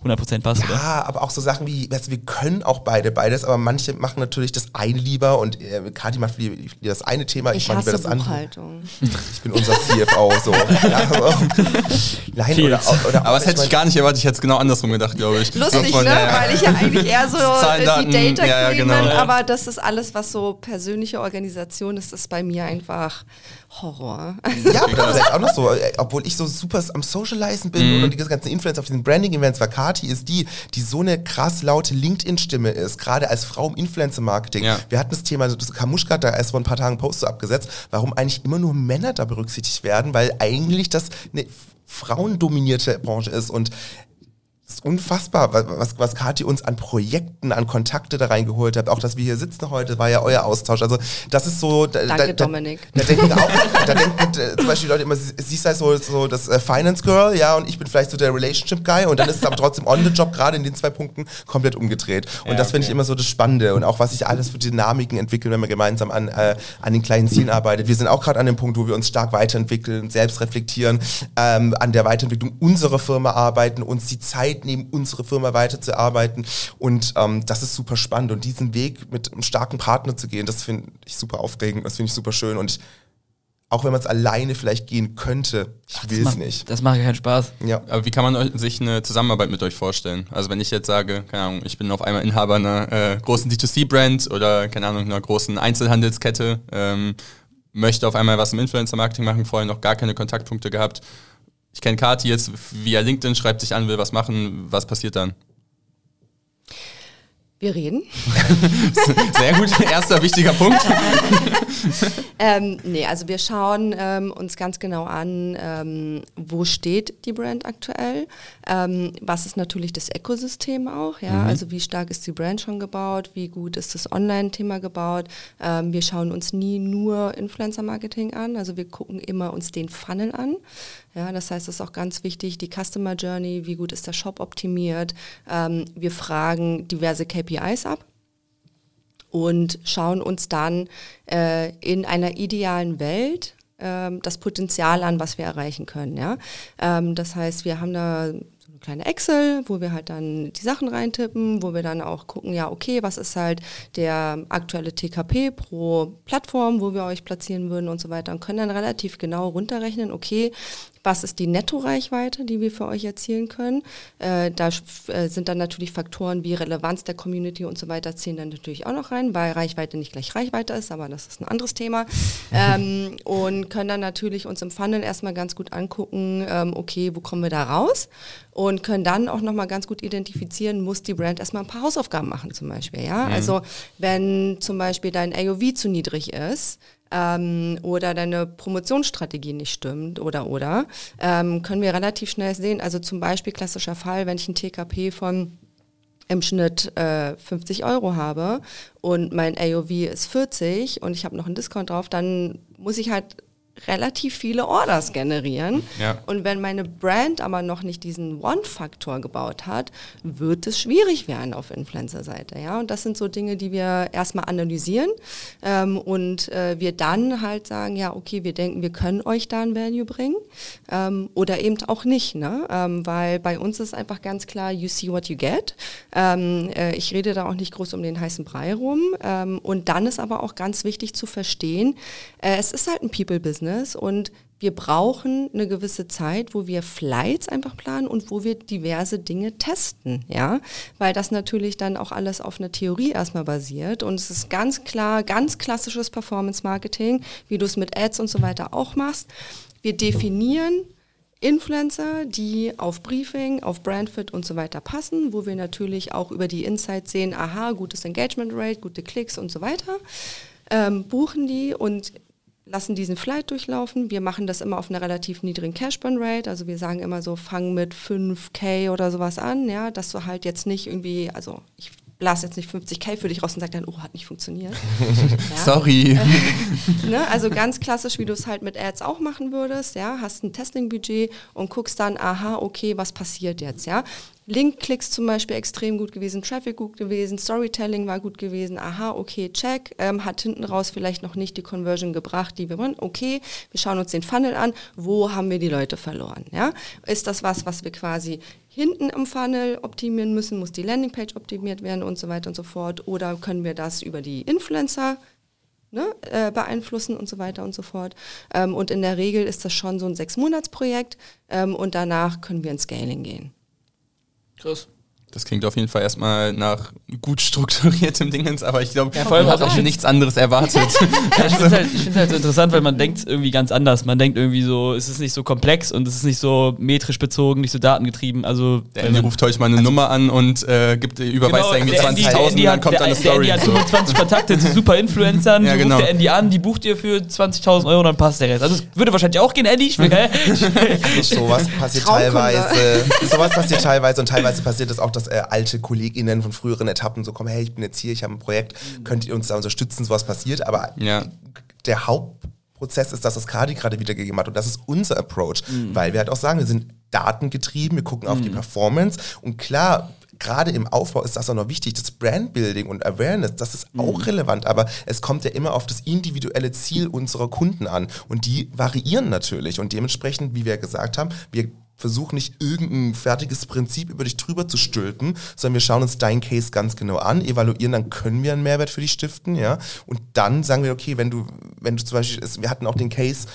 100% passt, ja, oder? aber auch so Sachen wie, weißt du, wir können auch beide beides, aber manche machen natürlich das eine lieber und äh, Kati macht lieber, das eine Thema, ich, ich mache lieber das Buchhaltung. andere. Ich bin unser CFO, so. ja, aber, nein, oder, oder, aber das hätte ich gar nicht erwartet, ich hätte es genau andersrum gedacht, glaube ich. Lustig, von, ne? Ja, weil ich ja eigentlich eher so Zahlen, die Data ja, ja, genau. bin, aber das ist alles, was so persönliche Organisation ist, ist bei mir einfach Horror. Ja, aber vielleicht auch noch so, äh, obwohl ich so super am Socializen bin mhm. und die ganzen Influencer auf diesen Branding-Events war, Kati ist die, die so eine krass laute LinkedIn-Stimme ist, gerade als Frau im Influencer-Marketing. Ja. Wir hatten das Thema, das Kamuschka hat da erst vor ein paar Tagen Post so abgesetzt, warum eigentlich immer nur Männer da berücksichtigt werden, weil eigentlich das eine frauendominierte Branche ist und das ist unfassbar, was, was Kathi uns an Projekten, an Kontakte da reingeholt hat. Auch, dass wir hier sitzen heute, war ja euer Austausch. Also das ist so... Da, Danke, da, Dominik. Da, da denken auch, da denken äh, zum Beispiel Leute immer, sie sei so, so das äh, Finance Girl, ja, und ich bin vielleicht so der Relationship Guy und dann ist es aber trotzdem on the job, gerade in den zwei Punkten, komplett umgedreht. Und ja, das finde ich immer so das Spannende und auch, was sich alles für Dynamiken entwickeln, wenn man gemeinsam an, äh, an den kleinen Zielen arbeitet. Wir sind auch gerade an dem Punkt, wo wir uns stark weiterentwickeln, selbst reflektieren, ähm, an der Weiterentwicklung unserer Firma arbeiten, uns die Zeit Zeit nehmen, unsere Firma weiterzuarbeiten. Und ähm, das ist super spannend. Und diesen Weg mit einem starken Partner zu gehen, das finde ich super aufregend, das finde ich super schön. Und ich, auch wenn man es alleine vielleicht gehen könnte, ich will es nicht. Das macht keinen Spaß. Ja. Aber wie kann man sich eine Zusammenarbeit mit euch vorstellen? Also wenn ich jetzt sage, keine Ahnung, ich bin auf einmal Inhaber einer äh, großen D2C-Brand oder keine Ahnung, einer großen Einzelhandelskette, ähm, möchte auf einmal was im Influencer-Marketing machen, vorher noch gar keine Kontaktpunkte gehabt ich kenne Kati jetzt via LinkedIn, schreibt sich an, will was machen, was passiert dann? Wir reden. Sehr gut, erster wichtiger Punkt. ähm, nee, also wir schauen ähm, uns ganz genau an, ähm, wo steht die Brand aktuell, ähm, was ist natürlich das Ökosystem auch, ja, mhm. also wie stark ist die Brand schon gebaut, wie gut ist das Online-Thema gebaut. Ähm, wir schauen uns nie nur Influencer-Marketing an, also wir gucken immer uns den Funnel an. Ja, das heißt, es ist auch ganz wichtig, die Customer Journey, wie gut ist der Shop optimiert. Ähm, wir fragen diverse KPIs ab und schauen uns dann äh, in einer idealen Welt ähm, das Potenzial an, was wir erreichen können. Ja? Ähm, das heißt, wir haben da eine kleine Excel, wo wir halt dann die Sachen reintippen, wo wir dann auch gucken, ja, okay, was ist halt der aktuelle TKP pro Plattform, wo wir euch platzieren würden und so weiter und können dann relativ genau runterrechnen, okay, was ist die Nettoreichweite, die wir für euch erzielen können. Äh, da äh, sind dann natürlich Faktoren wie Relevanz der Community und so weiter zählen dann natürlich auch noch rein, weil Reichweite nicht gleich Reichweite ist, aber das ist ein anderes Thema. Ähm, und können dann natürlich uns im Funnel erstmal ganz gut angucken, ähm, okay, wo kommen wir da raus? Und können dann auch nochmal ganz gut identifizieren, muss die Brand erstmal ein paar Hausaufgaben machen zum Beispiel. Ja? Mhm. Also wenn zum Beispiel dein AOV zu niedrig ist, ähm, oder deine Promotionsstrategie nicht stimmt oder oder, ähm, können wir relativ schnell sehen. Also zum Beispiel klassischer Fall, wenn ich ein TKP von im Schnitt äh, 50 Euro habe und mein AOV ist 40 und ich habe noch einen Discount drauf, dann muss ich halt relativ viele Orders generieren. Ja. Und wenn meine Brand aber noch nicht diesen One-Faktor gebaut hat, wird es schwierig werden auf Influencer-Seite. Ja? Und das sind so Dinge, die wir erstmal analysieren ähm, und äh, wir dann halt sagen, ja, okay, wir denken, wir können euch da ein Value bringen ähm, oder eben auch nicht. Ne? Ähm, weil bei uns ist einfach ganz klar, you see what you get. Ähm, äh, ich rede da auch nicht groß um den heißen Brei rum. Ähm, und dann ist aber auch ganz wichtig zu verstehen, äh, es ist halt ein People-Business. Business und wir brauchen eine gewisse Zeit, wo wir Flights einfach planen und wo wir diverse Dinge testen, ja, weil das natürlich dann auch alles auf einer Theorie erstmal basiert und es ist ganz klar, ganz klassisches Performance Marketing, wie du es mit Ads und so weiter auch machst. Wir definieren Influencer, die auf Briefing, auf Brandfit und so weiter passen, wo wir natürlich auch über die Insights sehen, aha, gutes Engagement Rate, gute Klicks und so weiter. Ähm, buchen die und lassen diesen Flight durchlaufen. Wir machen das immer auf einer relativ niedrigen Cash-Burn-Rate. Also wir sagen immer so, fang mit 5K oder sowas an, ja, dass du halt jetzt nicht irgendwie, also ich blase jetzt nicht 50k für dich raus und sag dann, oh, hat nicht funktioniert. ja. Sorry. ne? Also ganz klassisch, wie du es halt mit Ads auch machen würdest, ja, hast ein Testing-Budget und guckst dann, aha, okay, was passiert jetzt, ja. Link-Klicks zum Beispiel extrem gut gewesen, Traffic gut gewesen, Storytelling war gut gewesen, aha, okay, check, ähm, hat hinten raus vielleicht noch nicht die Conversion gebracht, die wir wollen, okay, wir schauen uns den Funnel an, wo haben wir die Leute verloren, ja? Ist das was, was wir quasi hinten im Funnel optimieren müssen, muss die Landingpage optimiert werden und so weiter und so fort, oder können wir das über die Influencer Ne, äh, beeinflussen und so weiter und so fort. Ähm, und in der Regel ist das schon so ein Sechs-Monats-Projekt ähm, und danach können wir ins Scaling gehen. Krass. Das klingt auf jeden Fall erstmal nach gut strukturiertem Dingens, aber ich glaube, ja, vor allem hat auch nichts anderes erwartet. ja, ich finde es halt, halt so interessant, weil man denkt irgendwie ganz anders. Man denkt irgendwie so, es ist nicht so komplex und es ist nicht so metrisch bezogen, nicht so datengetrieben. Also der Andy ruft euch mal eine also Nummer an und äh, gibt, überweist genau, irgendwie 20.000 und dann kommt der, eine Story. Der Andy hat 25 Kontakte zu super Influencern, ja, genau. ruft der Andy an, die bucht ihr für 20.000 Euro und dann passt der Rest. Also es würde wahrscheinlich auch gehen, Andy. Ich will, also sowas passiert teilweise, sowas passiert teilweise und teilweise passiert es auch, dass äh, alte KollegInnen von früheren Etappen so kommen, hey, ich bin jetzt hier, ich habe ein Projekt, könnt ihr uns da unterstützen, sowas passiert. Aber ja. der Hauptprozess ist, dass das Kadi gerade wiedergegeben hat und das ist unser Approach, mhm. weil wir halt auch sagen, wir sind datengetrieben, wir gucken auf mhm. die Performance und klar, gerade im Aufbau ist das auch noch wichtig, das Brandbuilding und Awareness, das ist auch mhm. relevant, aber es kommt ja immer auf das individuelle Ziel unserer Kunden an und die variieren natürlich und dementsprechend, wie wir gesagt haben, wir versuch nicht irgendein fertiges Prinzip über dich drüber zu stülpen, sondern wir schauen uns deinen Case ganz genau an, evaluieren, dann können wir einen Mehrwert für dich stiften, ja. Und dann sagen wir, okay, wenn du, wenn du zum Beispiel, wir hatten auch den Case,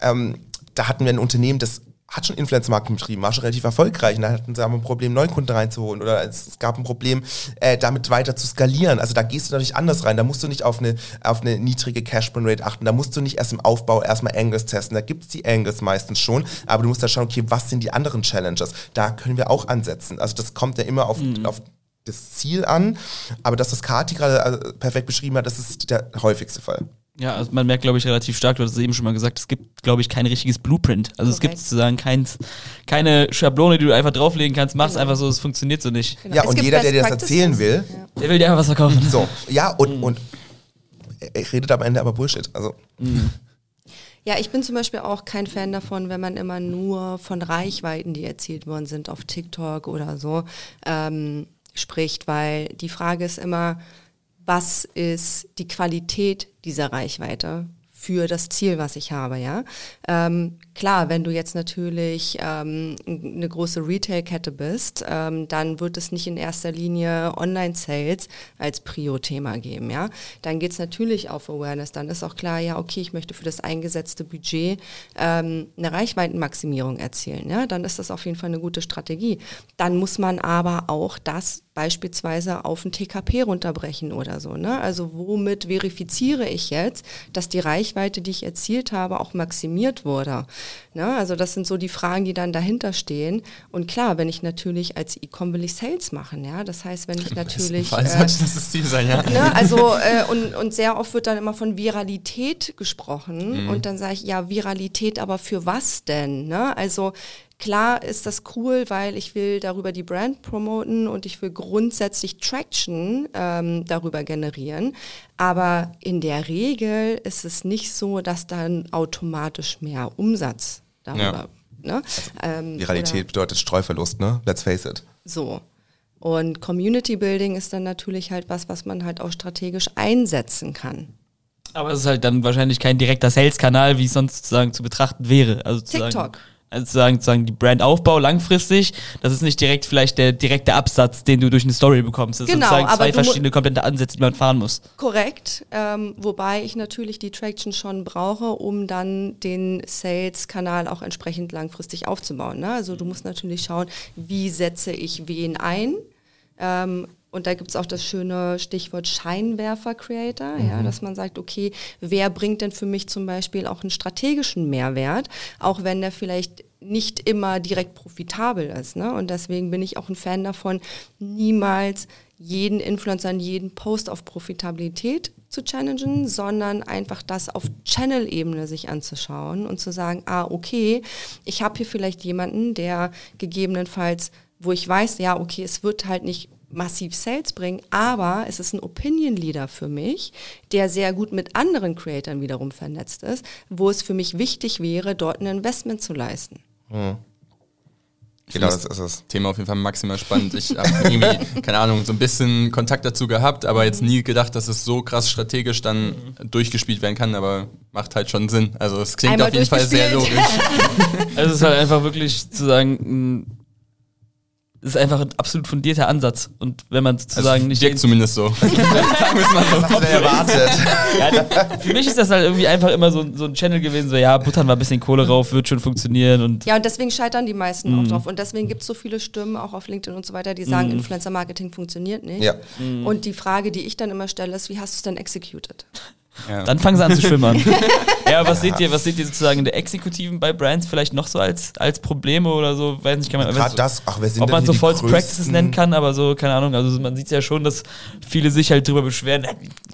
ähm, da hatten wir ein Unternehmen, das hat schon Influencer-Marketing betrieben, war schon relativ erfolgreich. Und da hatten sie aber ein Problem, Neukunden reinzuholen oder es, gab ein Problem, äh, damit weiter zu skalieren. Also da gehst du natürlich anders rein. Da musst du nicht auf eine, auf eine niedrige Cash-Burn-Rate achten. Da musst du nicht erst im Aufbau erstmal Angles testen. Da gibt es die Angles meistens schon. Aber du musst da schauen, okay, was sind die anderen Challenges? Da können wir auch ansetzen. Also das kommt ja immer auf, mhm. auf das Ziel an. Aber dass das Kati gerade äh, perfekt beschrieben hat, das ist der häufigste Fall. Ja, also man merkt, glaube ich, relativ stark, du hast es eben schon mal gesagt, es gibt, glaube ich, kein richtiges Blueprint. Also okay. es gibt sozusagen kein, keine Schablone, die du einfach drauflegen kannst, machst genau. einfach so, es funktioniert so nicht. Genau. Ja, es und jeder, der dir das erzählen will, ja. der will dir einfach was verkaufen. So, ja, und, mhm. und er redet am Ende aber Bullshit. Also. Mhm. Ja, ich bin zum Beispiel auch kein Fan davon, wenn man immer nur von Reichweiten, die erzielt worden sind auf TikTok oder so, ähm, spricht, weil die Frage ist immer, was ist die Qualität dieser Reichweite für das Ziel, was ich habe, ja. Ähm, klar, wenn du jetzt natürlich ähm, eine große Retail-Kette bist, ähm, dann wird es nicht in erster Linie Online-Sales als Prio-Thema geben, ja. Dann geht es natürlich auf Awareness, dann ist auch klar, ja, okay, ich möchte für das eingesetzte Budget ähm, eine Reichweitenmaximierung erzielen, ja. Dann ist das auf jeden Fall eine gute Strategie. Dann muss man aber auch das beispielsweise auf ein TKP runterbrechen oder so, ne. Also womit verifiziere ich jetzt, dass die Reichweite Reichweite, die ich erzielt habe, auch maximiert wurde? Ne? Also das sind so die Fragen, die dann dahinter stehen. Und klar, wenn ich natürlich als E-Com will ich Sales machen, ja. Das heißt, wenn ich natürlich. Äh, das das Ziel sein, ja. Ne? Also äh, und, und sehr oft wird dann immer von Viralität gesprochen. Mhm. Und dann sage ich, ja, Viralität, aber für was denn? Ne? Also Klar ist das cool, weil ich will darüber die Brand promoten und ich will grundsätzlich Traction ähm, darüber generieren. Aber in der Regel ist es nicht so, dass dann automatisch mehr Umsatz darüber. Ja. Ne? Also, ähm, Viralität bedeutet Streuverlust, ne? Let's face it. So. Und Community Building ist dann natürlich halt was, was man halt auch strategisch einsetzen kann. Aber es ist halt dann wahrscheinlich kein direkter Sales-Kanal, wie es sonst sozusagen zu betrachten wäre. Also TikTok also sozusagen, sozusagen die Brandaufbau langfristig, das ist nicht direkt vielleicht der direkte Absatz, den du durch eine Story bekommst. Das genau, sind sozusagen zwei verschiedene komplette Ansätze, die man fahren muss. Korrekt, ähm, wobei ich natürlich die Traction schon brauche, um dann den Sales-Kanal auch entsprechend langfristig aufzubauen. Ne? Also du musst natürlich schauen, wie setze ich wen ein. Ähm, und da gibt es auch das schöne Stichwort Scheinwerfer-Creator, mhm. ja, dass man sagt, okay, wer bringt denn für mich zum Beispiel auch einen strategischen Mehrwert, auch wenn der vielleicht nicht immer direkt profitabel ist. Ne? Und deswegen bin ich auch ein Fan davon, niemals jeden Influencer jeden Post auf Profitabilität zu challengen, sondern einfach das auf Channel-Ebene sich anzuschauen und zu sagen, ah, okay, ich habe hier vielleicht jemanden, der gegebenenfalls, wo ich weiß, ja, okay, es wird halt nicht massiv Sales bringen, aber es ist ein Opinion Leader für mich, der sehr gut mit anderen Creatoren wiederum vernetzt ist, wo es für mich wichtig wäre, dort ein Investment zu leisten. Hm. Genau, das ist das Thema auf jeden Fall maximal spannend. Ich habe irgendwie, keine Ahnung, so ein bisschen Kontakt dazu gehabt, aber jetzt nie gedacht, dass es so krass strategisch dann mhm. durchgespielt werden kann, aber macht halt schon Sinn. Also es klingt Einmal auf jeden Fall sehr logisch. also es ist halt einfach wirklich zu sagen, das ist einfach ein absolut fundierter Ansatz. Und wenn man sozusagen also nicht. Wirkt zumindest so. sagen wir es mal so. Du erwartet? ja, für mich ist das halt irgendwie einfach immer so, so ein Channel gewesen, so ja, buttern wir ein bisschen Kohle rauf, wird schon funktionieren. Und ja, und deswegen scheitern die meisten mm. auch mhm. drauf. Und deswegen gibt es so viele Stimmen, auch auf LinkedIn und so weiter, die sagen, mm. Influencer-Marketing funktioniert nicht. Ja. Mm. Und die Frage, die ich dann immer stelle, ist, wie hast du es denn executed? Ja. Dann fangen sie an zu schwimmern. ja, was seht ihr, was seht ihr sozusagen in der Exekutiven bei Brands vielleicht noch so als, als Probleme oder so? Weiß nicht, kann man, Gerade das, ach, wer sind ob man so False Practices nennen kann, aber so, keine Ahnung, also man sieht ja schon, dass viele sich halt drüber beschweren,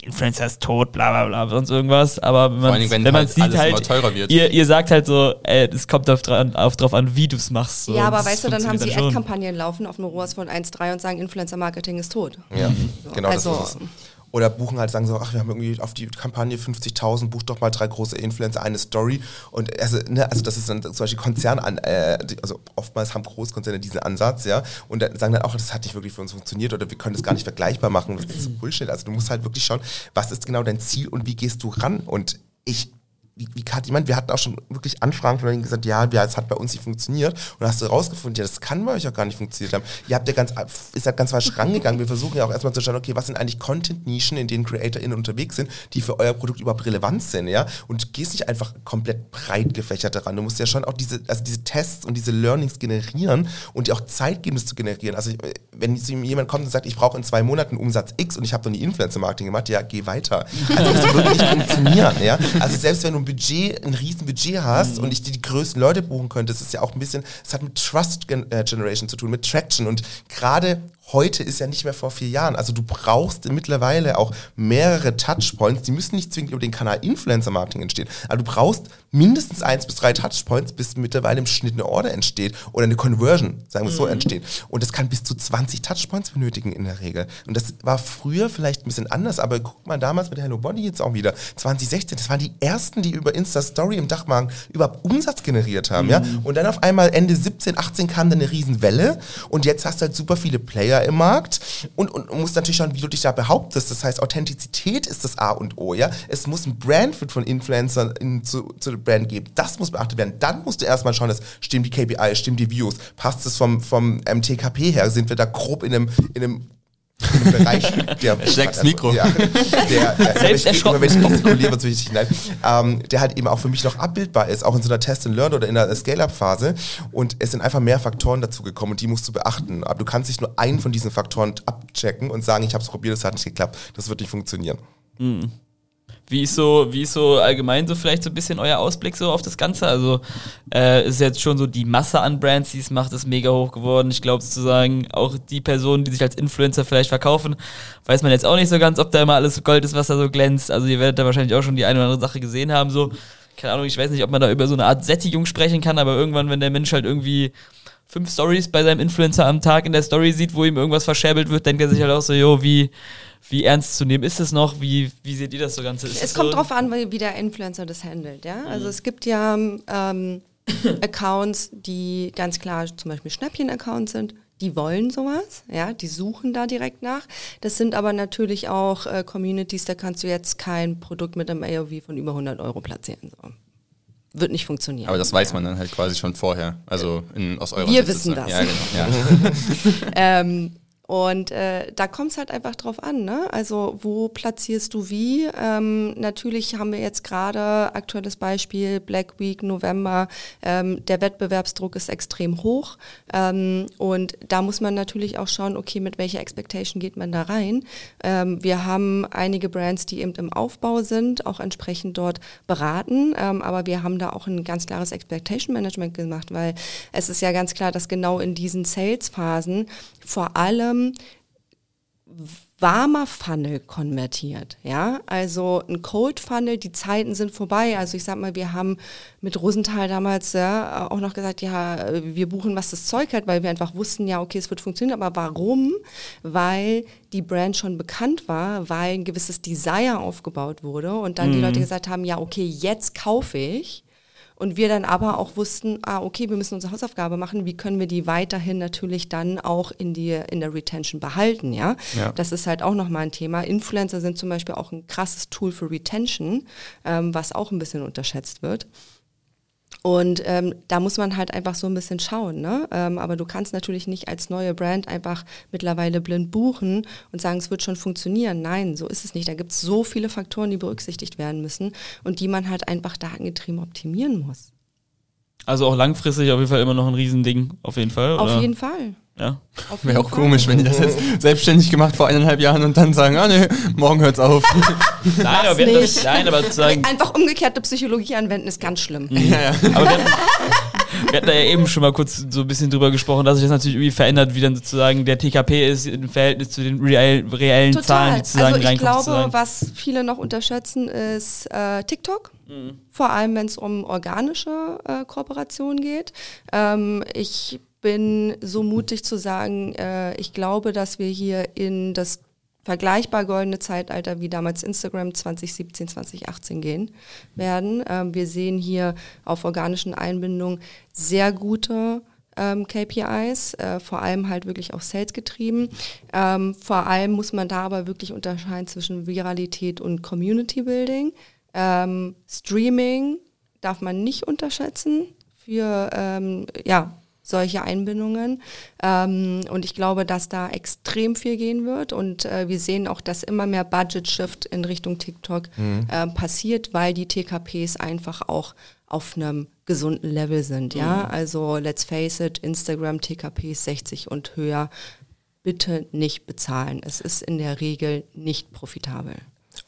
Influencer ist tot, bla bla bla, sonst irgendwas, aber wenn man wenn man halt sieht halt, ihr, ihr sagt halt so, es kommt auf, auf drauf an, wie du es machst. So. Ja, aber weißt du, dann haben sie Ad-Kampagnen laufen auf einem ROAS von 1,3 und sagen, Influencer-Marketing ist tot. Ja, so. genau, also, das ist es. Oder buchen halt, sagen so, ach, wir haben irgendwie auf die Kampagne 50.000, bucht doch mal drei große Influencer, eine Story. Und also, ne, also das ist dann zum Beispiel Konzern an, äh, also oftmals haben Großkonzerne diesen Ansatz, ja, und dann sagen dann auch, das hat nicht wirklich für uns funktioniert oder wir können das gar nicht vergleichbar machen. Das ist Bullshit. Also du musst halt wirklich schauen, was ist genau dein Ziel und wie gehst du ran? Und ich wie, wie Kat, ich meine, wir hatten auch schon wirklich Anfragen von denen gesagt, ja, ja, es hat bei uns nicht funktioniert. Und dann hast du rausgefunden, ja, das kann bei euch auch gar nicht funktioniert haben. Ihr habt ja ganz, ist ja ganz falsch rangegangen. Wir versuchen ja auch erstmal zu schauen, okay, was sind eigentlich Content-Nischen, in denen CreatorInnen unterwegs sind, die für euer Produkt überhaupt relevant sind, ja? Und gehst nicht einfach komplett breit gefächert daran. Du musst ja schon auch diese, also diese Tests und diese Learnings generieren und dir auch Zeit geben, das zu generieren. Also, wenn jemand kommt und sagt, ich brauche in zwei Monaten Umsatz X und ich habe noch nie Influencer-Marketing gemacht, ja, geh weiter. Also, das wird nicht funktionieren, ja? Also, selbst wenn du ein Budget, ein riesen Budget hast mhm. und ich dir die größten Leute buchen könnte, das ist ja auch ein bisschen, es hat mit Trust äh, Generation zu tun, mit Traction und gerade heute ist ja nicht mehr vor vier Jahren. Also du brauchst mittlerweile auch mehrere Touchpoints, die müssen nicht zwingend über den Kanal Influencer Marketing entstehen, aber du brauchst mindestens eins bis drei Touchpoints, bis mittlerweile im Schnitt eine Order entsteht oder eine Conversion, sagen wir mhm. so, entsteht. Und das kann bis zu 20 Touchpoints benötigen in der Regel. Und das war früher vielleicht ein bisschen anders, aber guck mal damals mit Hello Body jetzt auch wieder, 2016, das waren die ersten, die über Insta Story im Dachmagen überhaupt Umsatz generiert haben, mhm. ja. Und dann auf einmal Ende 17, 18 kam dann eine Riesenwelle und jetzt hast du halt super viele Player im Markt und, und, und musst natürlich schauen, wie du dich da behauptest. Das heißt, Authentizität ist das A und O, ja. Es muss ein Brandfit von Influencern in, zu, zu Brand geben. Das muss beachtet werden. Dann musst du erstmal schauen, dass stimmen die KPIs, stimmen die Views, passt es vom, vom MTKP her, sind wir da grob in einem, in einem im Bereich der Steckt Mikro. Ja, der, der, Selbst erschrocken. Wenn ich was wichtig, nein, ähm, der halt eben auch für mich noch abbildbar ist, auch in so einer Test and Learn oder in einer Scale-Up-Phase. Und es sind einfach mehr Faktoren dazu gekommen und die musst du beachten. Aber du kannst nicht nur einen von diesen Faktoren abchecken und sagen, ich habe es probiert, es hat nicht geklappt. Das wird nicht funktionieren. Mhm. Wie ist so, wie ist so allgemein so vielleicht so ein bisschen euer Ausblick so auf das Ganze? Also äh, ist jetzt schon so die Masse an Brands, die es macht, ist mega hoch geworden. Ich glaube sozusagen auch die Personen, die sich als Influencer vielleicht verkaufen, weiß man jetzt auch nicht so ganz, ob da immer alles Gold ist, was da so glänzt. Also ihr werdet da wahrscheinlich auch schon die eine oder andere Sache gesehen haben. So, keine Ahnung, ich weiß nicht, ob man da über so eine Art Sättigung sprechen kann, aber irgendwann, wenn der Mensch halt irgendwie fünf Stories bei seinem Influencer am Tag in der Story sieht, wo ihm irgendwas verscherbelt wird, denkt er sich halt auch so, jo, wie wie ernst zu nehmen ist es noch? Wie, wie seht ihr das so Ganze? Ist es kommt so drauf an, wie der Influencer das handelt. Ja? Also mhm. es gibt ja ähm, Accounts, die ganz klar zum Beispiel Schnäppchen-Accounts sind. Die wollen sowas, ja, die suchen da direkt nach. Das sind aber natürlich auch äh, Communities, da kannst du jetzt kein Produkt mit einem AOV von über 100 Euro platzieren. So wird nicht funktionieren. Aber das weiß man dann halt quasi schon vorher, also in, aus eurer Wir Sicht wissen das. Ja, genau. Ja. ähm, und äh, da kommt es halt einfach drauf an, ne? Also wo platzierst du wie? Ähm, natürlich haben wir jetzt gerade aktuelles Beispiel Black Week November. Ähm, der Wettbewerbsdruck ist extrem hoch ähm, und da muss man natürlich auch schauen, okay, mit welcher Expectation geht man da rein? Ähm, wir haben einige Brands, die eben im Aufbau sind, auch entsprechend dort beraten, ähm, aber wir haben da auch ein ganz klares Expectation Management gemacht, weil es ist ja ganz klar, dass genau in diesen Sales Phasen vor allem warmer Funnel konvertiert. Ja, also ein Cold Funnel, die Zeiten sind vorbei. Also ich sag mal, wir haben mit Rosenthal damals ja, auch noch gesagt, ja, wir buchen, was das Zeug hat, weil wir einfach wussten, ja, okay, es wird funktionieren. Aber warum? Weil die Brand schon bekannt war, weil ein gewisses Desire aufgebaut wurde und dann mhm. die Leute gesagt haben, ja, okay, jetzt kaufe ich. Und wir dann aber auch wussten, ah, okay, wir müssen unsere Hausaufgabe machen, wie können wir die weiterhin natürlich dann auch in, die, in der Retention behalten, ja? ja. Das ist halt auch nochmal ein Thema. Influencer sind zum Beispiel auch ein krasses Tool für Retention, ähm, was auch ein bisschen unterschätzt wird. Und ähm, da muss man halt einfach so ein bisschen schauen. Ne? Ähm, aber du kannst natürlich nicht als neue Brand einfach mittlerweile blind buchen und sagen, es wird schon funktionieren. Nein, so ist es nicht. Da gibt es so viele Faktoren, die berücksichtigt werden müssen und die man halt einfach datengetrieben optimieren muss. Also auch langfristig auf jeden Fall immer noch ein Riesending, auf jeden Fall. Auf jeden Fall. Ja. Wäre auch Fall. komisch, wenn die das jetzt selbstständig gemacht vor eineinhalb Jahren und dann sagen, ah nee, morgen hört's auf. nein, aber wir das, nein, aber zu sagen. Einfach umgekehrte Psychologie anwenden ist ganz schlimm. Mhm. Ja, ja. Aber wir hatten, wir hatten da ja eben schon mal kurz so ein bisschen drüber gesprochen, dass sich das natürlich irgendwie verändert, wie dann sozusagen der TKP ist im Verhältnis zu den real, reellen Total. Zahlen, die sozusagen also ich glaube, was viele noch unterschätzen, ist äh, TikTok. Mhm. Vor allem, wenn es um organische äh, Kooperationen geht. Ähm, ich bin so mutig zu sagen, äh, ich glaube, dass wir hier in das vergleichbar goldene Zeitalter wie damals Instagram 2017, 2018 gehen werden. Ähm, wir sehen hier auf organischen Einbindungen sehr gute ähm, KPIs, äh, vor allem halt wirklich auch Sales getrieben. Ähm, vor allem muss man da aber wirklich unterscheiden zwischen Viralität und Community Building. Ähm, Streaming darf man nicht unterschätzen für ähm, ja, solche Einbindungen. Ähm, und ich glaube, dass da extrem viel gehen wird. Und äh, wir sehen auch, dass immer mehr Budget-Shift in Richtung TikTok mhm. äh, passiert, weil die TKPs einfach auch auf einem gesunden Level sind. Ja, mhm. also let's face it, Instagram TKPs 60 und höher. Bitte nicht bezahlen. Es ist in der Regel nicht profitabel.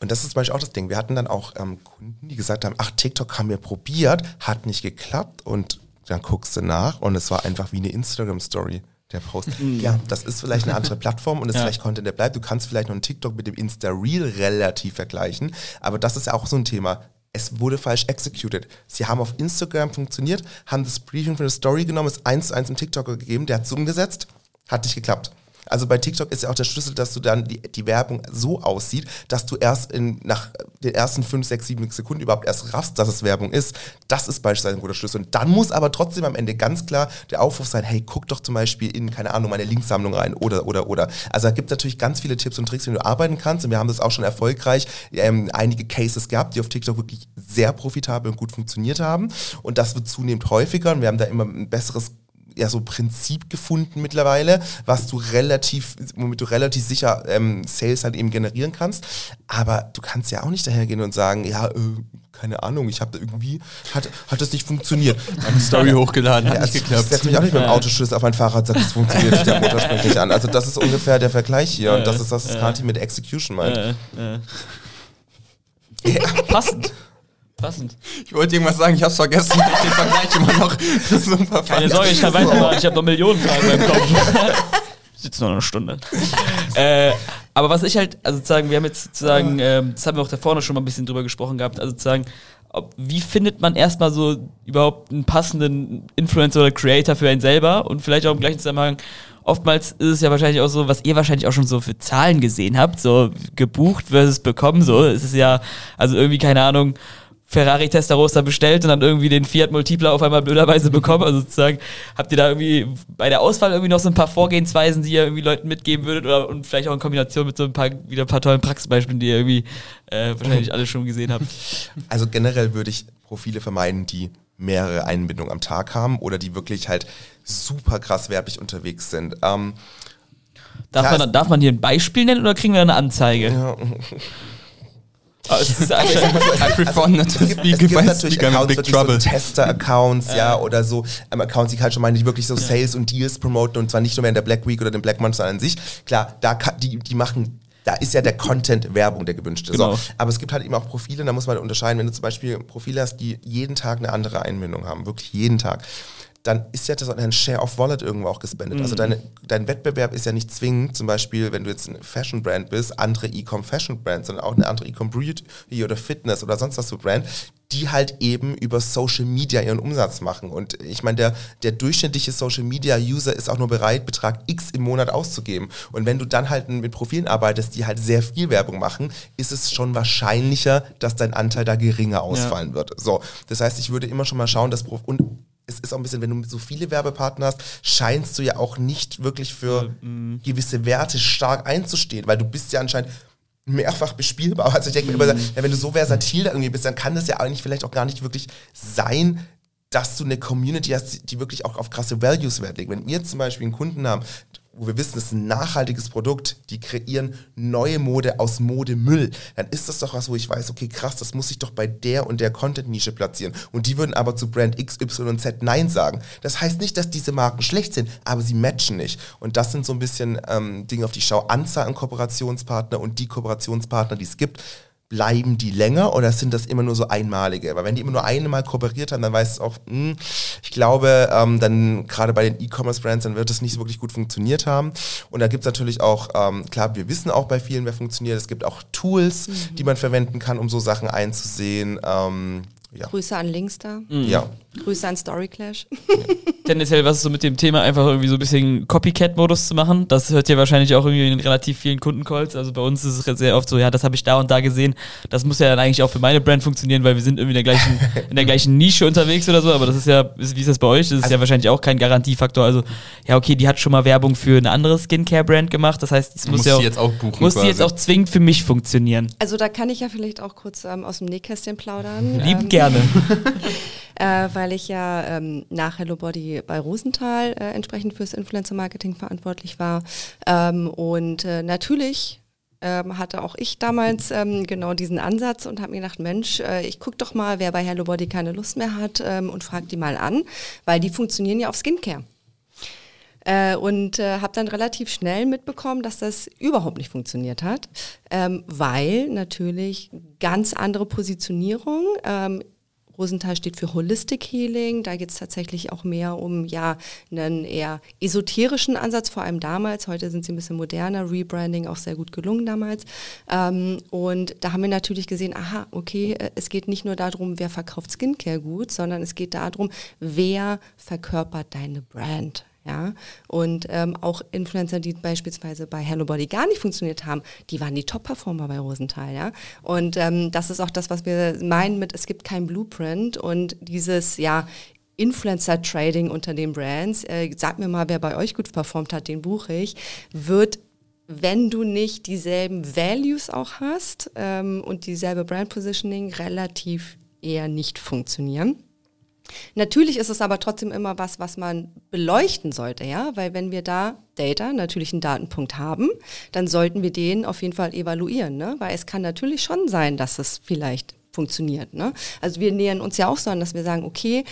Und das ist zum Beispiel auch das Ding. Wir hatten dann auch ähm, Kunden, die gesagt haben, ach, TikTok haben wir probiert, hat nicht geklappt und dann guckst du nach und es war einfach wie eine Instagram-Story. Der Post. Mhm. Ja, das ist vielleicht eine andere Plattform und es ja. vielleicht Content, der bleibt. Du kannst vielleicht noch einen TikTok mit dem Insta-Reel relativ vergleichen, aber das ist ja auch so ein Thema. Es wurde falsch executed. Sie haben auf Instagram funktioniert, haben das Briefing von der Story genommen, es eins zu eins im TikToker gegeben, der hat es umgesetzt, hat nicht geklappt. Also bei TikTok ist ja auch der Schlüssel, dass du dann die, die Werbung so aussieht, dass du erst in, nach den ersten 5, 6, 7 Sekunden überhaupt erst raffst, dass es Werbung ist. Das ist beispielsweise ein guter Schlüssel. Und dann muss aber trotzdem am Ende ganz klar der Aufruf sein, hey, guck doch zum Beispiel in, keine Ahnung, meine Linksammlung rein oder, oder, oder. Also da gibt es natürlich ganz viele Tipps und Tricks, wie du arbeiten kannst. Und wir haben das auch schon erfolgreich ähm, einige Cases gehabt, die auf TikTok wirklich sehr profitabel und gut funktioniert haben. Und das wird zunehmend häufiger und wir haben da immer ein besseres ja so Prinzip gefunden mittlerweile, was du relativ, womit du relativ sicher ähm, Sales halt eben generieren kannst. Aber du kannst ja auch nicht dahergehen und sagen, ja, äh, keine Ahnung, ich habe irgendwie, hat, hat das nicht funktioniert. Eine Story hochgeladen, hat ja, nicht also geklappt. Ich setze mich auch nicht mit dem Autoschlüssel auf mein Fahrrad, sagt, es funktioniert nicht, der Motor springt nicht an. Also das ist ungefähr der Vergleich hier und das ist, was Kati mit Execution meint. Ja. Passend. Passend. Ich wollte irgendwas sagen, ich hab's vergessen. Ich den Vergleich immer noch super Keine Sorge, ich kann weitermachen. Ich habe noch Millionen Fragen im Kopf. Sitzt noch eine Stunde. äh, aber was ich halt, also sozusagen, wir haben jetzt sozusagen, äh, das haben wir auch da vorne schon mal ein bisschen drüber gesprochen gehabt, also sozusagen, ob, wie findet man erstmal so überhaupt einen passenden Influencer oder Creator für einen selber und vielleicht auch im gleichen Zusammenhang, oftmals ist es ja wahrscheinlich auch so, was ihr wahrscheinlich auch schon so für Zahlen gesehen habt, so gebucht versus bekommen, so, es ist ja, also irgendwie, keine Ahnung, Ferrari Testarossa bestellt und dann irgendwie den Fiat Multipla auf einmal blöderweise bekommen. Also sozusagen, habt ihr da irgendwie bei der Auswahl irgendwie noch so ein paar Vorgehensweisen, die ihr irgendwie Leuten mitgeben würdet oder und vielleicht auch in Kombination mit so ein paar wieder ein paar tollen Praxisbeispielen, die ihr irgendwie äh, wahrscheinlich alle schon gesehen habt? Also generell würde ich Profile vermeiden, die mehrere Einbindungen am Tag haben oder die wirklich halt super krass werblich unterwegs sind. Ähm, darf, man, darf man hier ein Beispiel nennen oder kriegen wir eine Anzeige? Ja. Oh, es ist I prefer not to speak if I speak I'm in big trouble. So Tester-Accounts, ja. ja, oder so ähm, Accounts, die halt schon meinen, die wirklich so Sales und Deals promoten und zwar nicht nur während der Black Week oder dem Black Month, sondern an sich. Klar, da kann, die, die machen da ist ja der Content Werbung der gewünschte. Genau. So. Aber es gibt halt eben auch Profile, da muss man unterscheiden, wenn du zum Beispiel Profile hast, die jeden Tag eine andere Einbindung haben, wirklich jeden Tag dann ist ja das ein Share of Wallet irgendwo auch gespendet. Also mhm. Also deine, dein Wettbewerb ist ja nicht zwingend, zum Beispiel, wenn du jetzt ein Fashion-Brand bist, andere E-Com Fashion-Brands, sondern auch eine andere E-Com Beauty oder Fitness oder sonst was für Brand, die halt eben über Social Media ihren Umsatz machen. Und ich meine, der, der durchschnittliche Social Media User ist auch nur bereit, Betrag X im Monat auszugeben. Und wenn du dann halt mit Profilen arbeitest, die halt sehr viel Werbung machen, ist es schon wahrscheinlicher, dass dein Anteil da geringer ausfallen ja. wird. So, das heißt, ich würde immer schon mal schauen, dass Prof und es ist auch ein bisschen, wenn du so viele Werbepartner hast, scheinst du ja auch nicht wirklich für mhm. gewisse Werte stark einzustehen, weil du bist ja anscheinend mehrfach bespielbar. Also ich denke mir immer, mhm. ja, wenn du so versatil da irgendwie bist, dann kann das ja eigentlich vielleicht auch gar nicht wirklich sein, dass du eine Community hast, die wirklich auch auf krasse Values Wert legt. Wenn wir zum Beispiel einen Kunden haben, wo wir wissen, das ist ein nachhaltiges Produkt, die kreieren neue Mode aus Modemüll, dann ist das doch was, wo ich weiß, okay, krass, das muss ich doch bei der und der Content-Nische platzieren. Und die würden aber zu Brand X, Y und Z Nein sagen. Das heißt nicht, dass diese Marken schlecht sind, aber sie matchen nicht. Und das sind so ein bisschen ähm, Dinge, auf die ich schaue. Anzahl an Kooperationspartner und die Kooperationspartner, die es gibt, bleiben die länger oder sind das immer nur so einmalige? Weil wenn die immer nur einmal kooperiert haben, dann weiß es auch, mh, hm, ich glaube, ähm, dann gerade bei den E-Commerce-Brands, dann wird es nicht so wirklich gut funktioniert haben. Und da gibt es natürlich auch, ähm, klar, wir wissen auch bei vielen, wer funktioniert. Es gibt auch Tools, mhm. die man verwenden kann, um so Sachen einzusehen. Ähm, ja. Grüße an Linkster. Mhm. Ja. Grüße an Story Clash. Ja. Tendenziell, was ist so mit dem Thema, einfach irgendwie so ein bisschen Copycat-Modus zu machen? Das hört ihr wahrscheinlich auch irgendwie in relativ vielen Kundencalls. Also bei uns ist es sehr oft so, ja, das habe ich da und da gesehen. Das muss ja dann eigentlich auch für meine Brand funktionieren, weil wir sind irgendwie in der gleichen, in der gleichen Nische unterwegs oder so. Aber das ist ja, wie ist das bei euch? Das ist also ja wahrscheinlich auch kein Garantiefaktor. Also, ja, okay, die hat schon mal Werbung für eine andere Skincare-Brand gemacht. Das heißt, es muss, muss ja auch, jetzt auch buchen muss die jetzt auch zwingend für mich funktionieren. Also da kann ich ja vielleicht auch kurz ähm, aus dem Nähkästchen plaudern. Ähm, gerne. äh, weil ich ja ähm, nach Hello Body bei Rosenthal äh, entsprechend fürs Influencer-Marketing verantwortlich war. Ähm, und äh, natürlich ähm, hatte auch ich damals ähm, genau diesen Ansatz und habe mir gedacht, Mensch, äh, ich gucke doch mal, wer bei Hello Body keine Lust mehr hat ähm, und frage die mal an, weil die funktionieren ja auf Skincare. Äh, und äh, habe dann relativ schnell mitbekommen, dass das überhaupt nicht funktioniert hat, ähm, weil natürlich ganz andere Positionierung. Rosenthal steht für Holistic Healing. Da geht es tatsächlich auch mehr um ja einen eher esoterischen Ansatz, vor allem damals. Heute sind sie ein bisschen moderner. Rebranding auch sehr gut gelungen damals. Ähm, und da haben wir natürlich gesehen, aha, okay, äh, es geht nicht nur darum, wer verkauft Skincare gut, sondern es geht darum, wer verkörpert deine Brand. Ja, und ähm, auch Influencer, die beispielsweise bei Hello Body gar nicht funktioniert haben, die waren die Top-Performer bei Rosenthal, ja. Und ähm, das ist auch das, was wir meinen mit, es gibt kein Blueprint und dieses, ja, Influencer-Trading unter den Brands, äh, sag mir mal, wer bei euch gut performt hat, den buche ich, wird wenn du nicht dieselben Values auch hast ähm, und dieselbe Brand Positioning, relativ eher nicht funktionieren. Natürlich ist es aber trotzdem immer was, was man beleuchten sollte, ja, weil wenn wir da Data, natürlich einen Datenpunkt haben, dann sollten wir den auf jeden Fall evaluieren, ne? weil es kann natürlich schon sein, dass es vielleicht funktioniert. Ne? Also wir nähern uns ja auch so an, dass wir sagen, okay,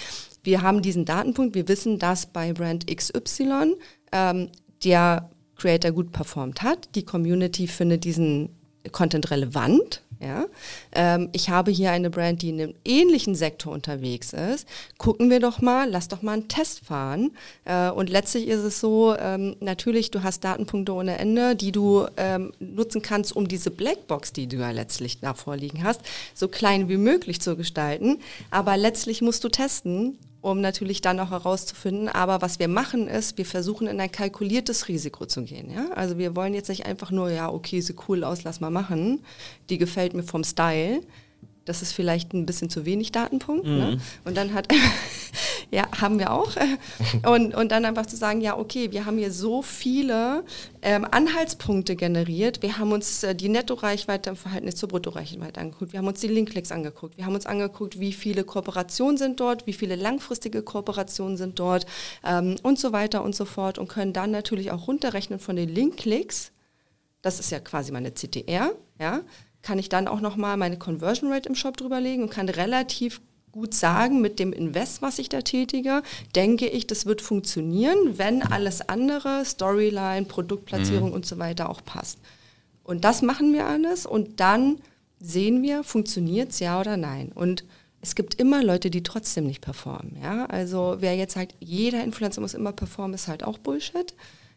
wir haben diesen Datenpunkt, wir wissen, dass bei Brand XY ähm, der Creator gut performt hat, die Community findet diesen Content relevant, Ja? Ähm, ich habe hier eine Brand, die in einem ähnlichen Sektor unterwegs ist. Gucken wir doch mal, lass doch mal einen Test fahren. Äh, und letztlich ist es so, ähm, natürlich, du hast Datenpunkte ohne Ende, die du ähm, nutzen kannst, um diese Blackbox, die du ja letztlich da vorliegen hast, so klein wie möglich zu gestalten. Aber letztlich musst du testen um natürlich dann auch herauszufinden. Aber was wir machen ist, wir versuchen in ein kalkuliertes Risiko zu gehen. Ja? Also wir wollen jetzt nicht einfach nur, ja, okay, sieht cool aus, lass mal machen. Die gefällt mir vom Style. Das ist vielleicht ein bisschen zu wenig Datenpunkt. Ne? Mhm. Ne? Und dann hat Ja, haben wir auch. Und, und dann einfach zu sagen, ja, okay, wir haben hier so viele ähm, Anhaltspunkte generiert. Wir haben uns äh, die Netto-Reichweite im Verhältnis zur Brutto-Reichweite angeguckt. Wir haben uns die Linkklicks angeguckt. Wir haben uns angeguckt, wie viele Kooperationen sind dort, wie viele langfristige Kooperationen sind dort ähm, und so weiter und so fort und können dann natürlich auch runterrechnen von den Linkklicks. Das ist ja quasi meine CTR, ja, kann ich dann auch nochmal meine Conversion Rate im Shop drüberlegen und kann relativ gut sagen, mit dem Invest, was ich da tätige, denke ich, das wird funktionieren, wenn alles andere, Storyline, Produktplatzierung mhm. und so weiter auch passt. Und das machen wir alles und dann sehen wir, funktioniert es ja oder nein. Und es gibt immer Leute, die trotzdem nicht performen. Ja? Also wer jetzt sagt, jeder Influencer muss immer performen, ist halt auch Bullshit.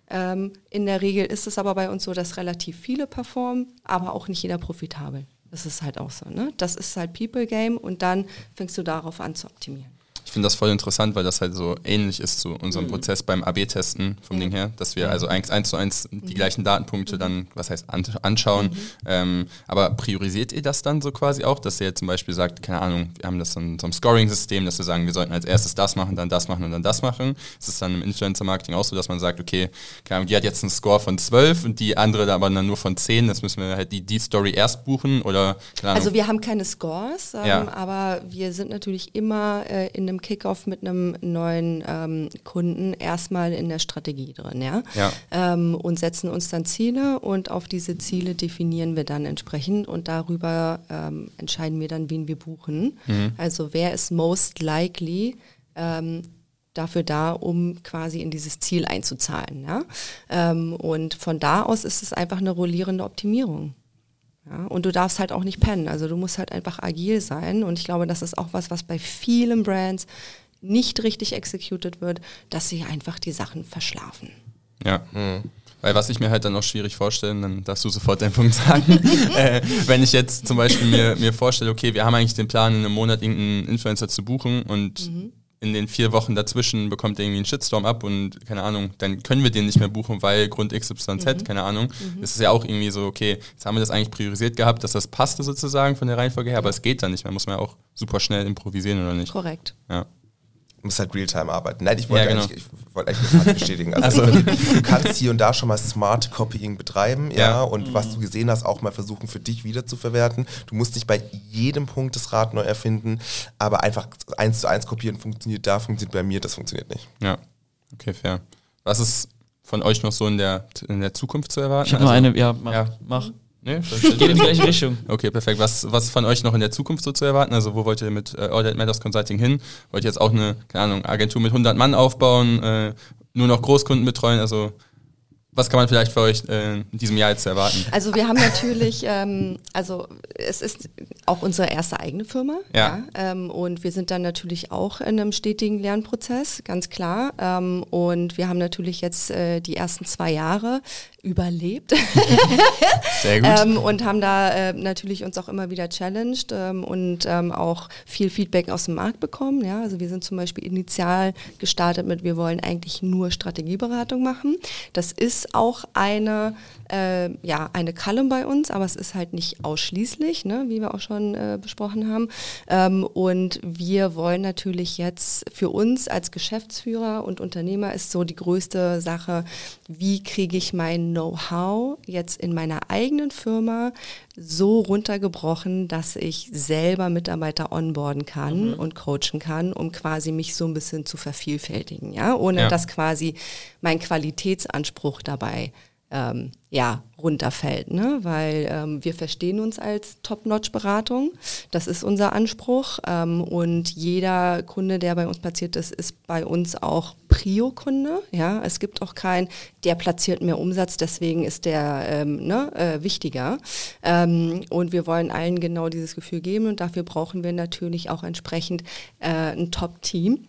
Ähm, in der Regel ist es aber bei uns so, dass relativ viele performen, aber auch nicht jeder profitabel. Das ist halt auch so, ne? Das ist halt People Game und dann fängst du darauf an zu optimieren. Finde das voll interessant, weil das halt so ähnlich ist zu unserem mhm. Prozess beim AB-Testen vom mhm. Ding her, dass wir also eigentlich eins zu eins die mhm. gleichen Datenpunkte mhm. dann, was heißt, anschauen. Mhm. Ähm, aber priorisiert ihr das dann so quasi auch, dass ihr zum Beispiel sagt, keine Ahnung, wir haben das dann so ein Scoring-System, dass wir sagen, wir sollten als erstes das machen, dann das machen und dann das machen. Ist es dann im Influencer-Marketing auch so, dass man sagt, okay, keine Ahnung, die hat jetzt einen Score von 12 und die andere aber dann nur von 10, das müssen wir halt die, die Story erst buchen oder. Also wir haben keine Scores, ähm, ja. aber wir sind natürlich immer äh, in einem Kickoff mit einem neuen ähm, Kunden erstmal in der Strategie drin, ja. ja. Ähm, und setzen uns dann Ziele und auf diese Ziele definieren wir dann entsprechend und darüber ähm, entscheiden wir dann, wen wir buchen. Mhm. Also wer ist most likely ähm, dafür da, um quasi in dieses Ziel einzuzahlen. Ja? Ähm, und von da aus ist es einfach eine rollierende Optimierung. Ja, und du darfst halt auch nicht pennen. Also du musst halt einfach agil sein. Und ich glaube, das ist auch was, was bei vielen Brands nicht richtig executed wird, dass sie einfach die Sachen verschlafen. Ja. Mhm. Weil was ich mir halt dann auch schwierig vorstellen, dann darfst du sofort deinen Punkt sagen. äh, wenn ich jetzt zum Beispiel mir, mir vorstelle, okay, wir haben eigentlich den Plan, in einem Monat irgendeinen Influencer zu buchen und mhm in den vier Wochen dazwischen bekommt er irgendwie einen Shitstorm ab und keine Ahnung, dann können wir den nicht mehr buchen, weil Grund XYZ, mhm. keine Ahnung. Mhm. Es ist ja auch irgendwie so, okay, jetzt haben wir das eigentlich priorisiert gehabt, dass das passte sozusagen von der Reihenfolge her, aber es geht dann nicht mehr, muss man ja auch super schnell improvisieren oder nicht. Korrekt. Ja muss halt Realtime arbeiten. Nein, ich wollte ja, genau. eigentlich, ich wollte eigentlich das bestätigen. Also, also. du kannst hier und da schon mal Smart Copying betreiben, ja, ja und mhm. was du gesehen hast, auch mal versuchen für dich wieder zu verwerten. Du musst nicht bei jedem Punkt das Rad neu erfinden, aber einfach eins zu eins kopieren funktioniert da, funktioniert bei mir, das funktioniert nicht. Ja, okay, fair. Was ist von euch noch so in der, in der Zukunft zu erwarten? Ich habe also, noch eine, ja, mach. Ja. mach. Nee, geht in die gleiche Richtung. Okay, perfekt. Was, was von euch noch in der Zukunft so zu erwarten? Also wo wollt ihr mit äh, All That Matters Consulting hin? Wollt ihr jetzt auch eine, keine Ahnung, Agentur mit 100 Mann aufbauen, äh, nur noch Großkunden betreuen? Also was kann man vielleicht für euch äh, in diesem Jahr jetzt erwarten? Also wir haben natürlich, ähm, also es ist auch unsere erste eigene Firma. Ja. ja ähm, und wir sind dann natürlich auch in einem stetigen Lernprozess, ganz klar. Ähm, und wir haben natürlich jetzt äh, die ersten zwei Jahre überlebt. Sehr gut. ähm, und haben da äh, natürlich uns auch immer wieder challenged ähm, und ähm, auch viel Feedback aus dem Markt bekommen. Ja? Also wir sind zum Beispiel initial gestartet mit, wir wollen eigentlich nur Strategieberatung machen. Das ist auch eine, äh, ja, eine Column bei uns, aber es ist halt nicht ausschließlich, ne? wie wir auch schon äh, besprochen haben. Ähm, und wir wollen natürlich jetzt für uns als Geschäftsführer und Unternehmer ist so die größte Sache, wie kriege ich mein Know-how jetzt in meiner eigenen Firma so runtergebrochen, dass ich selber Mitarbeiter onboarden kann mhm. und coachen kann, um quasi mich so ein bisschen zu vervielfältigen, ja, ohne ja. dass quasi mein Qualitätsanspruch dabei ähm, ja, runterfällt, ne? weil ähm, wir verstehen uns als Top-Notch-Beratung. Das ist unser Anspruch ähm, und jeder Kunde, der bei uns platziert ist, ist bei uns auch Prio-Kunde. Ja, es gibt auch kein, der platziert mehr Umsatz, deswegen ist der ähm, ne, äh, wichtiger. Ähm, und wir wollen allen genau dieses Gefühl geben und dafür brauchen wir natürlich auch entsprechend äh, ein Top-Team.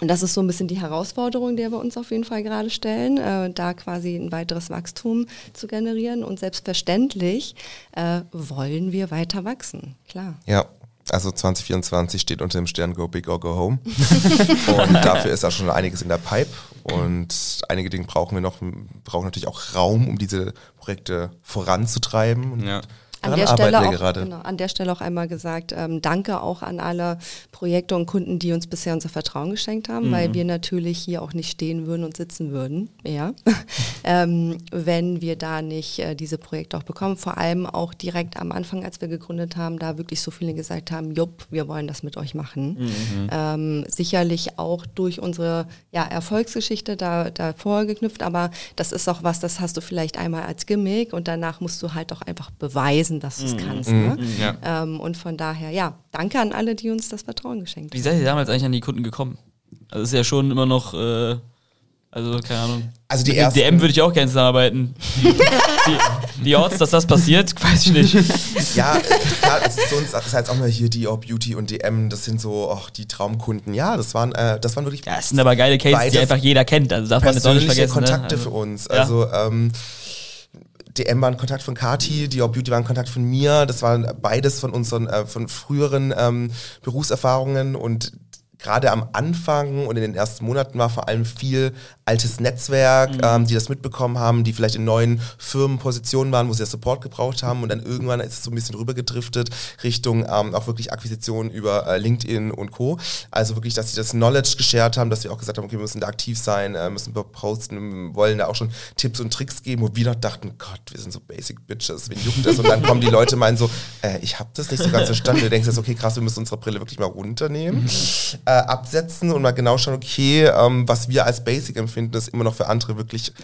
Und das ist so ein bisschen die Herausforderung, der wir uns auf jeden Fall gerade stellen, äh, da quasi ein weiteres Wachstum zu generieren. Und selbstverständlich äh, wollen wir weiter wachsen, klar. Ja, also 2024 steht unter dem Stern Go Big or Go Home. und dafür ist auch schon einiges in der Pipe. Und einige Dinge brauchen wir noch, wir brauchen natürlich auch Raum, um diese Projekte voranzutreiben. Ja an der, Stelle auch, genau, an der Stelle auch einmal gesagt, ähm, danke auch an alle Projekte und Kunden, die uns bisher unser Vertrauen geschenkt haben, mhm. weil wir natürlich hier auch nicht stehen würden und sitzen würden, ja, ähm, wenn wir da nicht äh, diese Projekte auch bekommen. Vor allem auch direkt am Anfang, als wir gegründet haben, da wirklich so viele gesagt haben, jupp, wir wollen das mit euch machen. Mhm. Ähm, sicherlich auch durch unsere ja, Erfolgsgeschichte da, davor geknüpft, aber das ist auch was, das hast du vielleicht einmal als Gimmick und danach musst du halt auch einfach beweisen, beweisen, dass du es mhm. kannst. Ne? Mhm. Ja. Ähm, und von daher, ja, danke an alle, die uns das Vertrauen geschenkt haben. Wie seid ihr damals eigentlich an die Kunden gekommen? Also ist ja schon immer noch, äh, also keine Ahnung. Also die ersten DM würde ich auch gerne zusammenarbeiten. Die, die, Orts, dass das passiert, weiß ich nicht. Ja, klar, also zu uns ist halt auch mal hier Dior Beauty und DM, das sind so ach, die Traumkunden. Ja, das waren, äh, das waren wirklich. Ja, das sind aber geile Cases, die einfach jeder kennt. Also darf man jetzt auch nicht vergessen. Ne? Kontakte ne? also, für uns. Also ja. ähm, DM war ein Kontakt von Kati, Dior Beauty war ein Kontakt von mir. Das waren beides von unseren äh, von früheren ähm, Berufserfahrungen und gerade am Anfang und in den ersten Monaten war vor allem viel altes Netzwerk, mhm. ähm, die das mitbekommen haben, die vielleicht in neuen Firmenpositionen waren, wo sie ja Support gebraucht haben und dann irgendwann ist es so ein bisschen rübergedriftet Richtung ähm, auch wirklich Akquisitionen über äh, LinkedIn und Co. Also wirklich, dass sie das Knowledge geshared haben, dass sie auch gesagt haben, okay, wir müssen da aktiv sein, äh, müssen posten, wollen da auch schon Tipps und Tricks geben, wo wir noch dachten, Gott, wir sind so basic Bitches, wen juckt das? Und dann kommen die Leute meinen so, äh, ich habe das nicht so ganz verstanden. Du denkst jetzt, okay, krass, wir müssen unsere Brille wirklich mal runternehmen. Mhm äh, absetzen und mal genau schauen, okay, ähm, was wir als Basic empfinden, ist immer noch für andere wirklich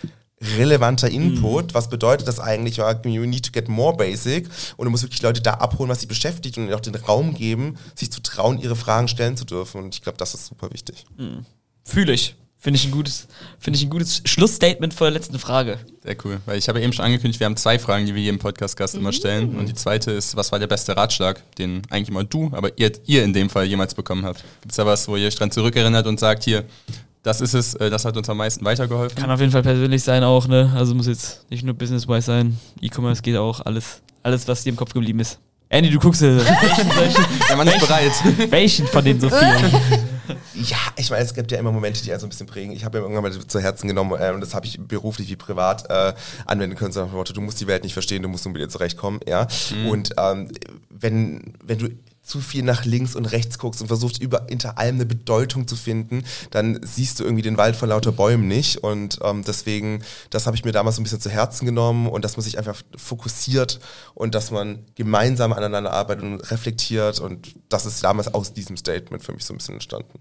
relevanter Input. Mhm. Was bedeutet das eigentlich? You need to get more basic. Und du musst wirklich Leute da abholen, was sie beschäftigt und ihnen auch den Raum geben, sich zu trauen, ihre Fragen stellen zu dürfen. Und ich glaube, das ist super wichtig. Mhm. Fühle ich. Finde ich ein gutes, finde ich ein gutes Schlussstatement vor der letzten Frage. Sehr cool, weil ich habe ja eben schon angekündigt, wir haben zwei Fragen, die wir jedem Podcast-Gast mhm. immer stellen. Und die zweite ist, was war der beste Ratschlag, den eigentlich immer du, aber ihr, ihr in dem Fall jemals bekommen habt? Gibt es da was, wo ihr euch dran zurückerinnert und sagt, hier, das ist es, äh, das hat uns am meisten weitergeholfen? Kann auf jeden Fall persönlich sein auch, ne? Also muss jetzt nicht nur business-wise sein. E-Commerce geht auch alles, alles, was dir im Kopf geblieben ist. Andy, du guckst äh, welchen, welchen, Der Mann ist bereit. Welchen von den so vielen? Ja, ich meine, es gibt ja immer Momente, die einen so ein bisschen prägen. Ich habe mir irgendwann mal zu Herzen genommen äh, und das habe ich beruflich wie privat äh, anwenden können. So nach dem Motto, du musst die Welt nicht verstehen, du musst nur mit ihr zurechtkommen. Ja? Mhm. Und ähm, wenn, wenn du zu viel nach links und rechts guckst und versuchst über hinter allem eine Bedeutung zu finden, dann siehst du irgendwie den Wald vor lauter Bäumen nicht. Und ähm, deswegen, das habe ich mir damals so ein bisschen zu Herzen genommen und dass man sich einfach fokussiert und dass man gemeinsam aneinander arbeitet und reflektiert. Und das ist damals aus diesem Statement für mich so ein bisschen entstanden.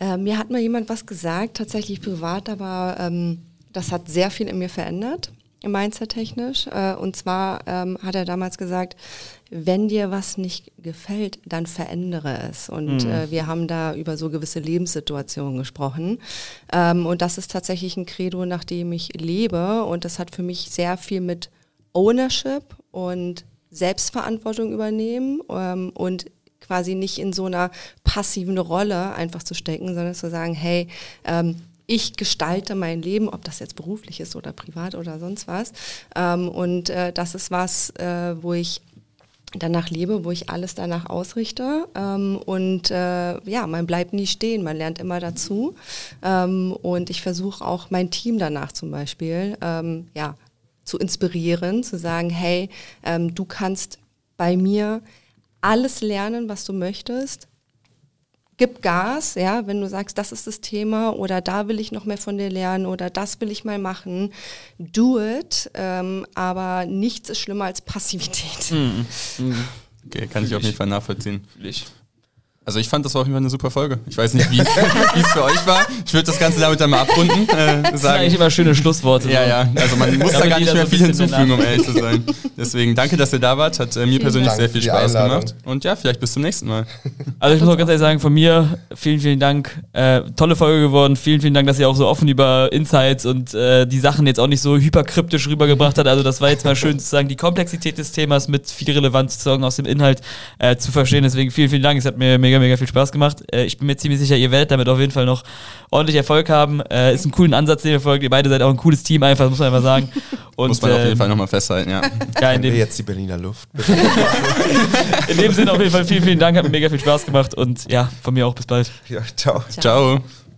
Äh, mir hat mal jemand was gesagt, tatsächlich privat, aber ähm, das hat sehr viel in mir verändert, mindset-technisch. Äh, und zwar ähm, hat er damals gesagt, wenn dir was nicht gefällt, dann verändere es. Und mhm. äh, wir haben da über so gewisse Lebenssituationen gesprochen. Ähm, und das ist tatsächlich ein Credo, nach dem ich lebe. Und das hat für mich sehr viel mit Ownership und Selbstverantwortung übernehmen ähm, und quasi nicht in so einer passiven Rolle einfach zu stecken, sondern zu sagen, hey, ähm, ich gestalte mein Leben, ob das jetzt beruflich ist oder privat oder sonst was. Ähm, und äh, das ist was, äh, wo ich danach lebe, wo ich alles danach ausrichte. Ähm, und äh, ja, man bleibt nie stehen, man lernt immer dazu. Ähm, und ich versuche auch mein Team danach zum Beispiel ähm, ja, zu inspirieren, zu sagen, hey, ähm, du kannst bei mir alles lernen, was du möchtest. Gib Gas, ja, wenn du sagst, das ist das Thema oder da will ich noch mehr von dir lernen oder das will ich mal machen. Do it, ähm, aber nichts ist schlimmer als Passivität. Mhm. Mhm. Okay, kann ich auf jeden Fall nachvollziehen. Ich. Also ich fand das war auf jeden Fall eine super Folge. Ich weiß nicht, wie es für euch war. Ich würde das Ganze damit dann mal abrunden. Äh, das sind eigentlich immer schöne Schlussworte. Ja, ja. Also man muss da gar nicht mehr viel hinzufügen, um ehrlich zu sein. Deswegen danke, dass ihr da wart. Hat äh, mir vielen persönlich Dank sehr viel Spaß gemacht. Und ja, vielleicht bis zum nächsten Mal. Also ich muss auch ganz ehrlich sagen, von mir vielen, vielen Dank. Äh, tolle Folge geworden. Vielen, vielen Dank, dass ihr auch so offen über Insights und äh, die Sachen jetzt auch nicht so hyperkryptisch rübergebracht habt. Also das war jetzt mal schön sozusagen die Komplexität des Themas mit viel Relevanz sozusagen aus dem Inhalt äh, zu verstehen. Deswegen vielen, vielen Dank. Es hat mir mega, mega viel Spaß gemacht. Äh, ich bin mir ziemlich sicher, ihr werdet damit auf jeden Fall noch ordentlich Erfolg haben. Äh, ist ein coolen Ansatz, den ihr folgt. Ihr beide seid auch ein cooles Team, einfach, muss man einfach sagen. Und, muss man auf jeden ähm, Fall nochmal festhalten, ja. ja in dem, jetzt die Berliner Luft. in dem Sinne auf jeden Fall vielen, vielen Dank. Hat mir mega viel Spaß gemacht und ja, von mir auch bis bald. Ja, ciao. ciao. ciao.